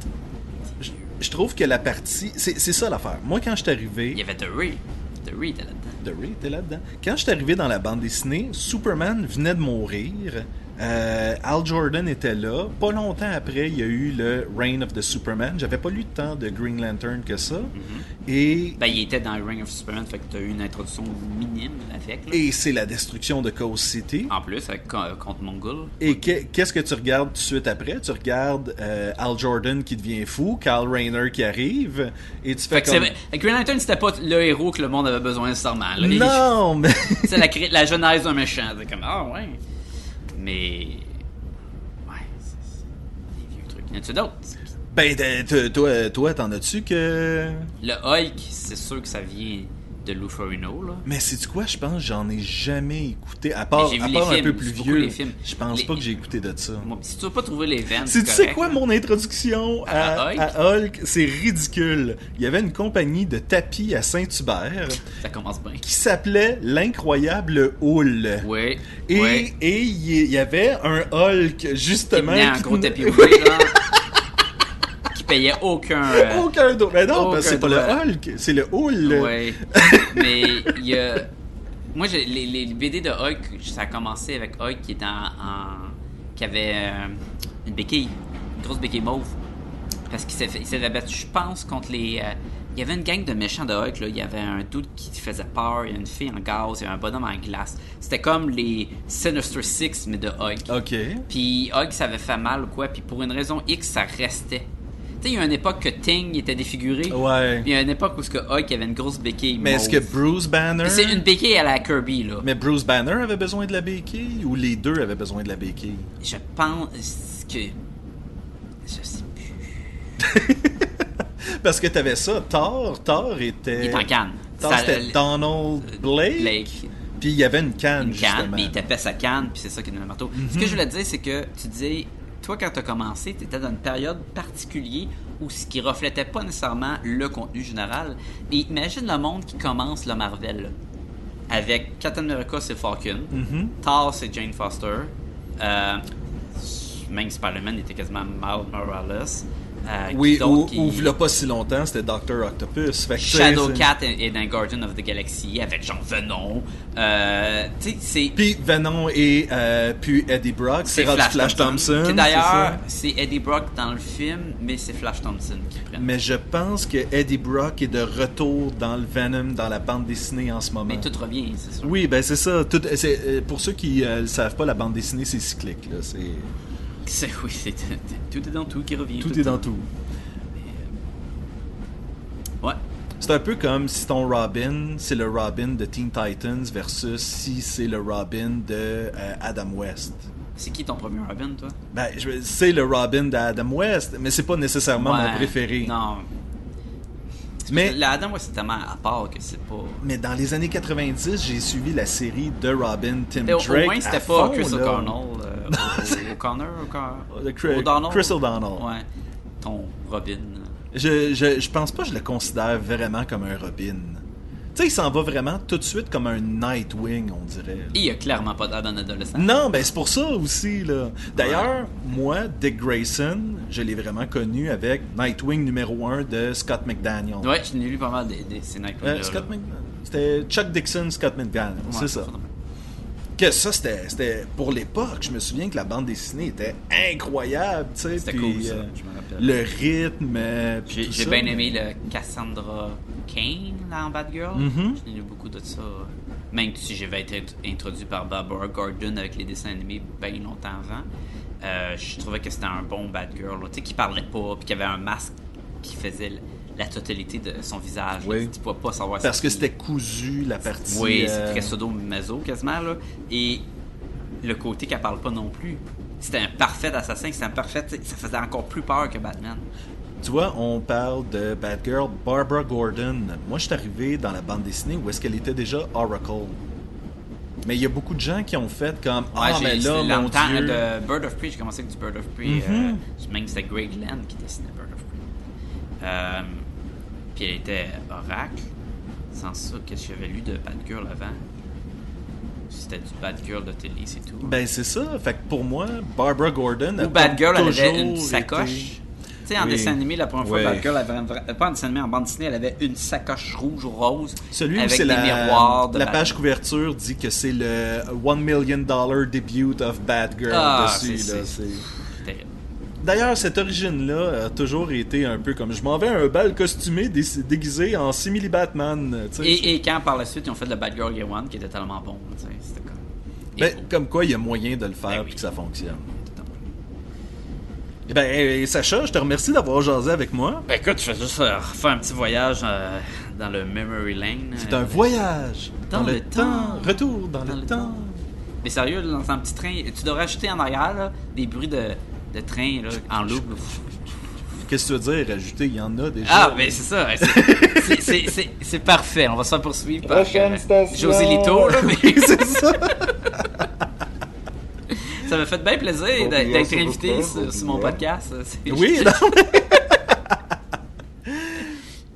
je, trouve que la partie. C'est c'est ça l'affaire. Moi, quand je suis arrivé. Il y avait The Ray. The Ray était là-dedans. Quand je suis arrivé dans la bande dessinée, Superman venait de mourir. Euh, Al Jordan était là. Pas longtemps après, il y a eu le Reign of the Superman. J'avais pas lu tant de Green Lantern que ça. Et, Ben, il était dans Ring of Superman, fait que t'as eu une introduction minime avec. là. et c'est la destruction de Coast City. En plus, avec, co- contre Mongol. Et que- qu'est-ce que tu regardes tout de suite après? Tu regardes euh, Al Jordan qui devient fou, Carl Rayner qui arrive, et tu fais Fait comme... Green Lantern, c'était pas le héros que le monde avait besoin nécessairement. là. Non, mais... C'est la, la genèse d'un méchant. C'est comme, ah ouais. Mais. Ouais, c'est des vieux trucs. Y en a-tu d'autres? ben, toi, toi, t'en as-tu que... Le Hulk, c'est sûr que ça vient de Lou là. Mais c'est quoi, je pense, j'en ai jamais écouté, à part, à un peu plus vieux. les films. Je pense Les- pas que j'ai écouté de ça. Bon, si tu veux pas trouver les veines, C'est tu sais quoi mon introduction à, À Hulk? C'est ridicule. Il y avait une compagnie de tapis à Saint-Hubert Ça commence bien. qui s'appelait l'incroyable Houle. Ouais. Et il y avait un Hulk, justement. tenait un qui gros tenait- tapis rouge, là. qui payait aucun. euh, Aucun d'autre. Mais non, aucun parce que c'est pas le Hulk, c'est le Houle. Ouais. Mais il y a. Moi, les, les BD de Hulk, ça a commencé avec Hulk qui était en. en- qui avait euh, une béquille, une grosse béquille mauve. Parce qu'il s'est fait- il battu, je pense, contre les. euh, il y avait une gang de méchants de Hulk, là. Il y avait un doute qui faisait peur, il y a une fille en gaz, il y un bonhomme en glace. C'était comme les Sinister Six, mais de Hulk. Ok. Puis Hulk, ça avait fait mal ou quoi, puis pour une raison X, ça restait. Il y a une époque que Ting était défiguré. Ouais. Puis il y a une époque où ce que Hulk avait une grosse béquille. Mais est-ce que. Bruce Banner. C'est une béquille à la Kirby, là. Mais Bruce Banner avait besoin de la béquille ou les deux avaient besoin de la béquille? Je pense que. Je sais plus. Parce que t'avais ça, Thor, Thor était. Il est en canne. Thor c'était Donald Blake. Blake. Puis il y avait une canne, Une canne, justement. mais il tapait sa canne, puis c'est ça qui donnait le marteau. Ce que je voulais te dire, c'est que tu disais, toi, quand tu as commencé, tu étais dans une période particulière où ce qui reflétait pas nécessairement le contenu général. Et imagine le monde qui commence le Marvel, là. avec Captain America, c'est Falcon, Mhm. Thor, c'est Jane Foster, euh, même Spider-Man était quasiment Miles Morales. Euh, Oui, ou, qui- ou pas si longtemps, c'était Dr. Octopus. Fait Shadowcat est, est dans Guardian of the Galaxy avec Jean Venom. Euh, c'est. Puis Venom et euh, puis Eddie Brock, c'est rendu Flash, Thompson. C'est d'ailleurs, ça? c'est Eddie Brock dans le film, mais c'est Flash Thompson qui prend. Mais je pense que Eddie Brock est de retour dans le Venom, dans la bande dessinée en ce moment. Mais tout revient, c'est sûr. Oui, ben c'est ça. Tout, euh, pour ceux qui ne le savent pas, la bande dessinée, c'est cyclique. Là. C'est, C'est- oui, c'est tout est dans tout qui revient. tout le est dans tout. Ouais. C'est un peu comme si ton Robin, c'est le Robin de Teen Titans versus si c'est le Robin de euh, Adam West. C'est qui ton premier Robin, toi? Ben, c'est le Robin d'Adam West, mais c'est pas nécessairement Ouais, mon préféré. Non. Mais, La Adam, ouais, c'est tellement à part que c'est pas. mais dans les années 90, j'ai suivi la série de Robin, Tim Mais Drake. au moins, c'était pas fond, Chris là. O'Connell. euh, O'Connor, O'Connor. O'Donnell. Chris O'Donnell. Ouais. Ton Robin. Je, je, je pense pas que je le considère vraiment comme un Robin. Tu sais, il s'en va vraiment tout de suite comme un Nightwing, on dirait. là. Il a clairement pas d'Adam adolescent. Non, ben c'est pour ça aussi, là. D'ailleurs, moi, Dick Grayson, je l'ai vraiment connu avec Nightwing numéro 1 de Scott McDaniel. Ouais, je n'ai lu pas mal des, des ces Nightwing. Euh, Scott Mc- C'était Chuck Dixon, Scott McDaniel, c'est ça. Que ça, c'était pour l'époque, je me souviens que la bande dessinée était incroyable, tu sais. C'était cool, ça, euh, je me rappelle. le rythme, euh, J'ai bien aimé le Cassandra Kane dans Bad Girl. Mhm. J'ai lu beaucoup de ça. Même si j'avais été int- introduit par Barbara Gordon avec les dessins animés bien longtemps avant. Euh, je trouvais que c'était un bon Bad Girl. là. Tu sais, qui parlait pas, puis qui avait un masque qui faisait la totalité de son visage. là. Oui. Tu pouvais pas savoir Parce que c'était cousu, la partie... Oui, euh, c'est très pseudo-maso quasiment. Là. Et le côté qu'elle parle pas non plus. c'était un parfait assassin, c'était un parfait. Ça faisait encore plus peur que Batman. Tu vois, on parle de Batgirl, Barbara Gordon. Moi, je suis arrivé dans la bande dessinée où est-ce qu'elle était déjà Oracle. Mais il y a beaucoup de gens qui ont fait comme Ouais, Ah, j'ai mais là, mon Dieu. de Bird of Prey, j'ai commencé avec du Bird of Prey. Mhm. euh, même c'était Greg Land qui dessinait Bird of Prey. Euh, puis elle était Oracle. Sans ça, qu'est-ce que j'avais lu de Batgirl avant? C'était du Batgirl de télé, c'est tout. Ben, c'est ça. Fait que pour moi, Barbara Gordon. Ou Batgirl, elle avait une été- sacoche. Tu sais, en Oui. dessin animé, la première fois, Ouais. Batgirl avait Pas en dessin animé, en bande dessinée, elle avait une sacoche rouge ou rose. Celui où avec c'est des la, miroirs de la page couverture dit que c'est le $1 million dollar debut of Batgirl Ah, dessus. D'ailleurs, cette origine-là a toujours été un peu comme je m'en vais à un bal costumé dé- déguisé en simili Batman. Et, et quand par la suite, ils ont fait le Batgirl Year One, qui était tellement bon, c'était comme. Ben, comme quoi, il y a moyen de le faire Ben et oui. que ça fonctionne. Eh ben, eh, Sacha, je te remercie d'avoir jasé avec moi. Ben écoute, je vais juste euh, faire un petit voyage euh, dans le Memory Lane. C'est euh, un voyage dans, dans le, le temps. temps. Retour dans, dans le, le temps. temps. Mais sérieux, dans un petit train, tu devrais ajouter en arrière là, des bruits de, de train là, en loop. Qu'est-ce que tu veux dire? Ajouter, il y en a déjà. Ah, ben c'est ça. c'est- parfait. On va se faire poursuivre par Prochaine euh, station. José Lito. Là, mais c'est ça. ça m'a fait bien plaisir d'être invité sur, mon podcast. Oui, non,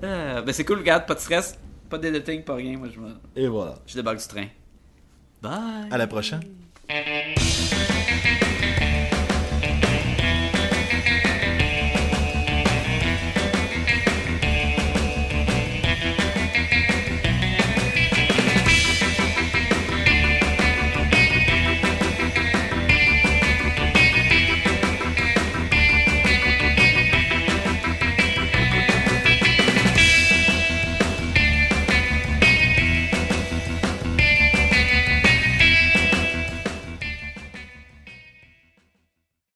Euh, ben c'est cool, regarde, pas de stress, pas d'editing, pas rien. Moi, je, me... Et voilà. je débarque du train. Bye. À la prochaine.